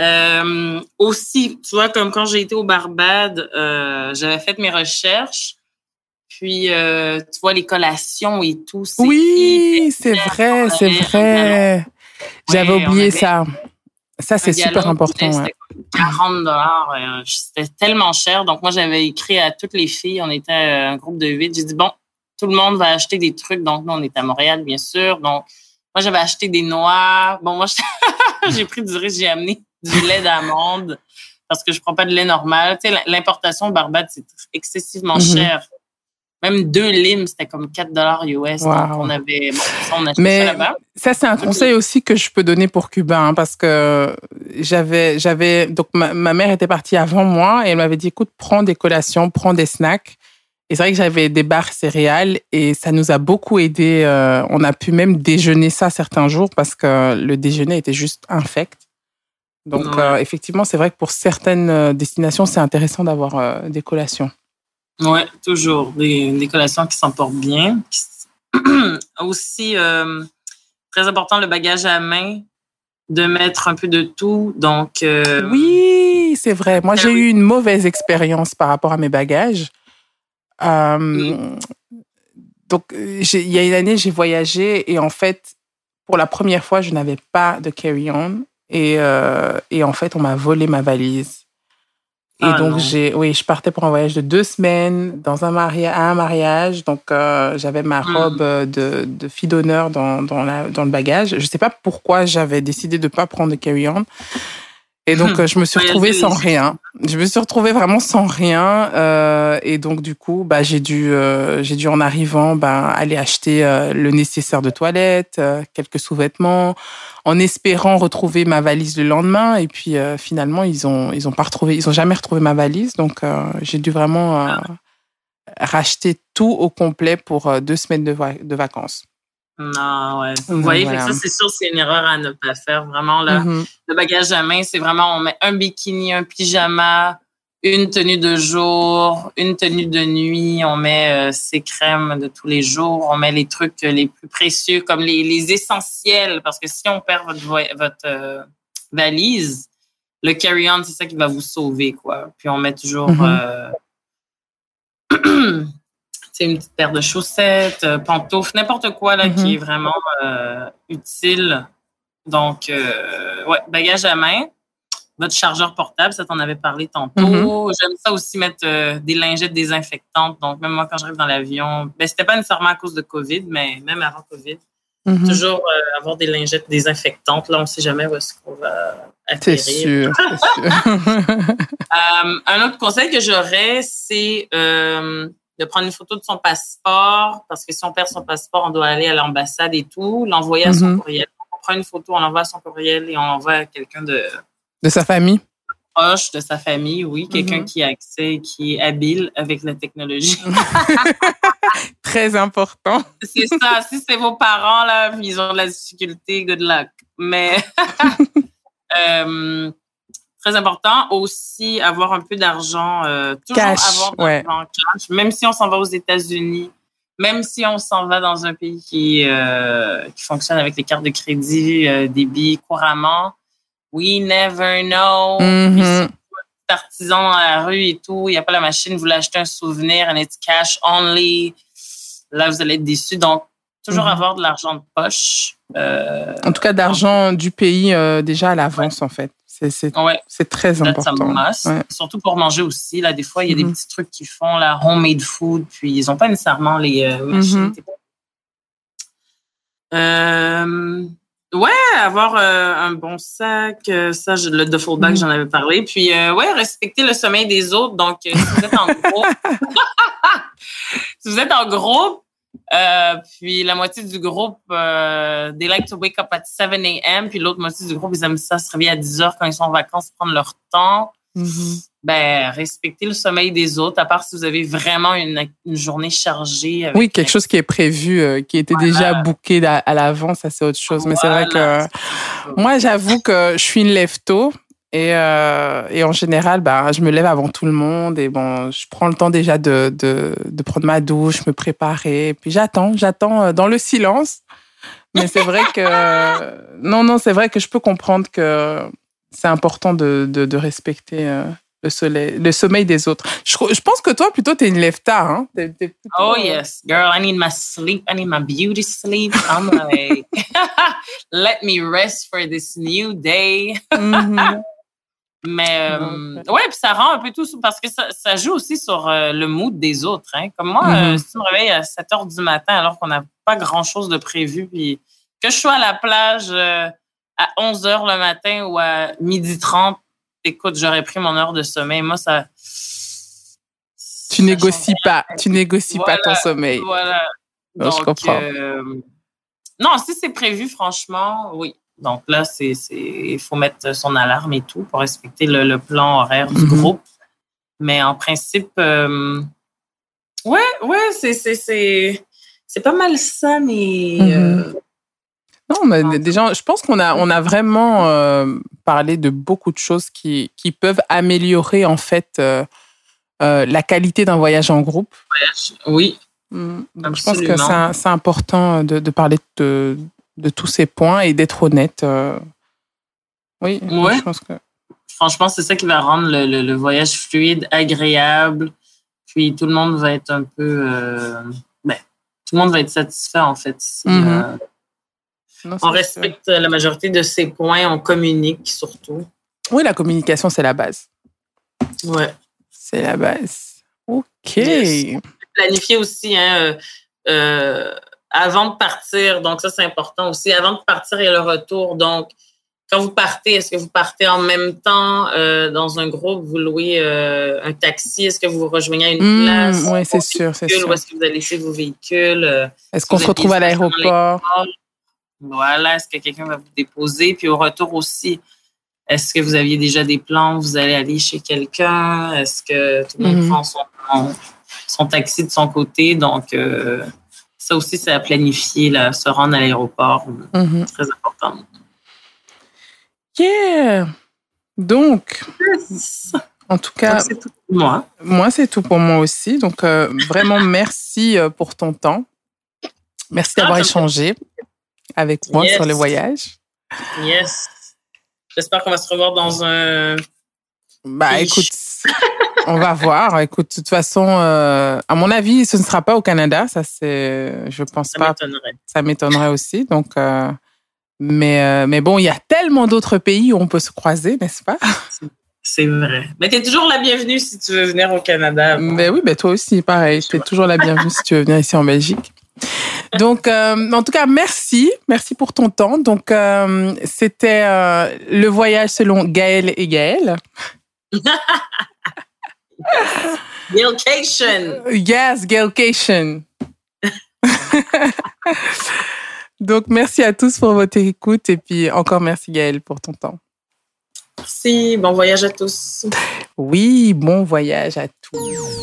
Euh, aussi, tu vois, comme quand j'ai été au Barbade, j'avais fait mes recherches. Puis, tu vois, les collations et tout. Oui, c'est vrai, c'est vrai. J'avais oublié ça. Ça, c'est super important. C'était 40 dollars. Euh, c'était tellement cher. Donc, moi, j'avais écrit à toutes les filles. On était un groupe de huit. J'ai dit, bon, tout le monde va acheter des trucs. Donc, nous, on est à Montréal, bien sûr. Donc, moi, j'avais acheté des noix. Bon, moi, *laughs* j'ai pris du riz. J'ai amené du lait d'amande parce que je prends pas de lait normal. Tu sais, l'importation de Barbade, c'est excessivement mm-hmm. cher. Même deux limes, c'était comme 4 dollars US. Donc, on avait, bon, on achetait Mais ça là-bas. Ça, c'est un conseil aussi que je peux donner pour Cuba, hein, parce que j'avais, j'avais, donc ma, mère était partie avant moi et elle m'avait dit, écoute, prends des collations, prends des snacks. Et c'est vrai que j'avais des barres céréales et ça nous a beaucoup aidé. Euh, on a pu même déjeuner ça certains jours parce que le déjeuner était juste infect. Donc, euh, effectivement, c'est vrai que pour certaines euh, destinations, c'est intéressant d'avoir des collations. Oui, toujours. Des, des, collations qui s'emportent bien. *clears throat* Aussi, euh, très important, le bagage à main, de mettre un peu de tout. Donc. Euh, oui, c'est vrai. Moi, j'ai eu une mauvaise expérience par rapport à mes bagages. Euh, donc, il y a une année, j'ai voyagé et en fait, pour la première fois, je n'avais pas de carry-on. Et, et en fait, on m'a volé ma valise. Et ah, donc, j'ai, oui, je partais pour un voyage de deux semaines dans un mariage, à un mariage. Donc, euh, j'avais ma hmm. robe euh, de, de fille d'honneur dans, dans, la, dans le bagage. Je sais pas pourquoi j'avais décidé de pas prendre de carry-on. Et donc, je me suis retrouvée sans rien. Je me suis retrouvée vraiment sans rien. Euh, et donc, du coup, bah, j'ai dû, euh, j'ai dû en arrivant, bah, aller acheter euh, le nécessaire de toilette, euh, quelques sous-vêtements, en espérant retrouver ma valise le lendemain. Et puis, finalement, ils ont, ils ont pas retrouvé, ils ont jamais retrouvé ma valise. Donc, j'ai dû vraiment racheter tout au complet pour deux semaines de, de vacances. Non, ouais. Vous voyez, ça, c'est sûr, c'est une erreur à ne pas faire. Vraiment, là, mm-hmm. le bagage à main, c'est vraiment, on met un bikini, un pyjama, une tenue de jour, une tenue de nuit, on met euh, ses crèmes de tous les jours, on met les trucs les plus précieux, comme les, les essentiels, parce que si on perd votre, votre euh, valise, le carry-on, c'est ça qui va vous sauver, quoi. Puis on met toujours... Mm-hmm. Euh, *clears throat* une petite paire de chaussettes, euh, pantoufles, n'importe quoi là, qui est vraiment euh, utile. Donc, euh, ouais, bagage à main, votre chargeur portable, ça t'en avait parlé tantôt. Mm-hmm. J'aime ça aussi mettre des lingettes désinfectantes. Donc, même moi, quand j'arrive dans l'avion, ben, c'était pas nécessairement à cause de COVID, mais même avant COVID, mm-hmm. toujours avoir des lingettes désinfectantes. Là, on ne sait jamais où est-ce qu'on va atterrir. C'est sûr. *laughs* un autre conseil que j'aurais, c'est de prendre une photo de son passeport, parce que si on perd son passeport, on doit aller à l'ambassade et tout, l'envoyer à son mhm. courriel. On prend une photo, on l'envoie à son courriel et on l'envoie à quelqu'un de... De sa famille? Proche de sa famille, oui. Quelqu'un mhm. qui a accès, qui est habile avec la technologie. *laughs* Très important. c'est ça. Si c'est vos parents, là, ils ont de la difficulté, good luck. Mais... *laughs* euh, très important. Aussi, avoir un peu d'argent. Euh, toujours avoir de l'argent cash. Même si on s'en va aux États-Unis, même si on s'en va dans un pays qui, euh, qui fonctionne avec les cartes de crédit, euh, débit couramment, we never know. Mm Partisan dans la rue et tout, il n'y a pas la machine, vous l'achetez un souvenir and it's cash only. Là, vous allez être déçu. Donc, toujours mm-hmm. avoir de l'argent de poche. Euh, en tout cas, d'argent du pays déjà à l'avance, en fait C'est Ouais. très important. Ouais. Surtout pour manger aussi. Là, des fois, il y a Mhm. des petits trucs qu'ils font, la homemade food, puis ils n'ont pas nécessairement les euh, machines. Mhm. Euh, ouais, avoir euh, un bon sac, euh, ça, le duffel bag, Mhm. j'en avais parlé. Puis, ouais, respecter le sommeil des autres. Donc, *laughs* *laughs* si vous êtes en groupe, si vous êtes en groupe, euh, puis la moitié du groupe, euh, they like to wake up at 7 a.m., puis l'autre moitié du groupe, ils aiment ça se réveiller à 10 heures quand ils sont en vacances, prendre leur temps. Mhm. Ben, respectez le sommeil des autres, à part si vous avez vraiment une, une journée chargée. Avec Oui, quelque chose qui est prévu, euh, qui était déjà booké à, à l'avance, ça c'est autre chose. Mais c'est vrai que moi, j'avoue que je suis une lève-tôt. Et, euh, et en général, bah, je me lève avant tout le monde et bon, je prends le temps déjà de, de, de prendre ma douche, me préparer. Et puis j'attends, j'attends euh, dans le silence. Mais c'est vrai que *laughs* non, non, c'est vrai que je peux comprendre que c'est important de, de, de respecter euh, le, soleil, le sommeil des autres. Je, je pense que toi, plutôt, t'es une lève-tard. Hein? T'es- t'es plutôt, Oh yes, girl, I need my sleep. I need my beauty sleep. I'm like, *laughs* let me rest for this new day. mhm. Mais euh, Ouais. puis ça rend un peu tout parce que ça, ça joue aussi sur euh, le mood des autres. Hein. Comme moi, euh, si tu me réveilles à 7 heures du matin alors qu'on n'a pas grand chose de prévu, puis que je sois à la plage euh, à 11 heures le matin ou à midi 30, écoute, j'aurais pris mon heure de sommeil. Moi, ça. Tu ça négocies pas, tu négocies pas ton sommeil. Voilà. Non, je Donc, comprends. non, si c'est prévu, franchement, oui. Donc là, c'est, c'est, il faut mettre son alarme et tout pour respecter le, le plan horaire du Mhm. groupe. Mais en principe, euh, ouais, ouais, c'est, c'est, c'est, c'est pas mal ça, mais Mhm. euh, Non, mais déjà, je pense qu'on a, on a vraiment euh, parlé de beaucoup de choses qui, qui peuvent améliorer en fait euh, la qualité d'un voyage en groupe. oui, Mm. Donc, je pense que c'est c'est important de, de parler de, de tous ces points et d'être honnête. euh. Oui, Ouais. je pense que. franchement, c'est ça qui va rendre le, le- le voyage fluide, agréable. Puis tout le monde va être un peu. euh, ben, tout le monde va être satisfait, en fait. si, Mhm. euh, Non, on respecte la majorité de ces points, on communique surtout. Oui, la communication, c'est la base. Ouais. C'est la base. OK. Yes. Planifier aussi, hein, euh, avant de partir. Donc, ça, c'est important aussi. Avant de partir, il y a le retour. Donc, quand vous partez, est-ce que vous partez en même temps euh, dans un groupe? Vous louez euh, un taxi? Est-ce que vous vous rejoignez à une place? oui, c'est sûr, c'est sûr. Où est-ce que vous allez laisser vos véhicules? Euh, Est-ce qu'on se retrouve à l'aéroport? Voilà, est-ce que quelqu'un va vous déposer? Puis au retour aussi, est-ce que vous aviez déjà des plans? Vous allez aller chez quelqu'un? Est-ce que tout le monde Mhm. prend son, son taxi de son côté? Donc, euh, ça aussi, c'est à planifier, là, se rendre à l'aéroport. Mhm. Très important. Yeah! Donc, en tout cas, Donc, c'est tout pour moi. moi, c'est tout pour moi aussi. Donc, euh, vraiment, *laughs* merci euh, pour ton temps. Merci d'avoir Ah, fait- échangé avec moi Yes. sur le voyage. Yes. J'espère qu'on va se revoir dans un. Bah, écoute, *laughs* on va voir. Écoute, de toute façon, euh, à mon avis, ce ne sera pas au Canada. Ça, c'est, je pense Ça pas. m'étonnerait. Ça m'étonnerait aussi. Donc, euh, mais, euh, mais bon, il y a tellement d'autres pays où on peut se croiser, n'est-ce pas? C'est vrai. Mais tu es toujours la bienvenue si tu veux venir au Canada. Mais oui, ben toi aussi, pareil. Tu es toujours la bienvenue si tu veux venir ici en Belgique. Donc, euh, en tout cas, merci. Merci pour ton temps. Donc, euh, c'était euh, le voyage selon Gaël et Gaël. *laughs* Vacation. Yes, Gailcation. Donc, merci à tous pour votre écoute. Et puis, encore merci Gaël pour ton temps. Merci. Bon voyage à tous. Oui, bon voyage à tous.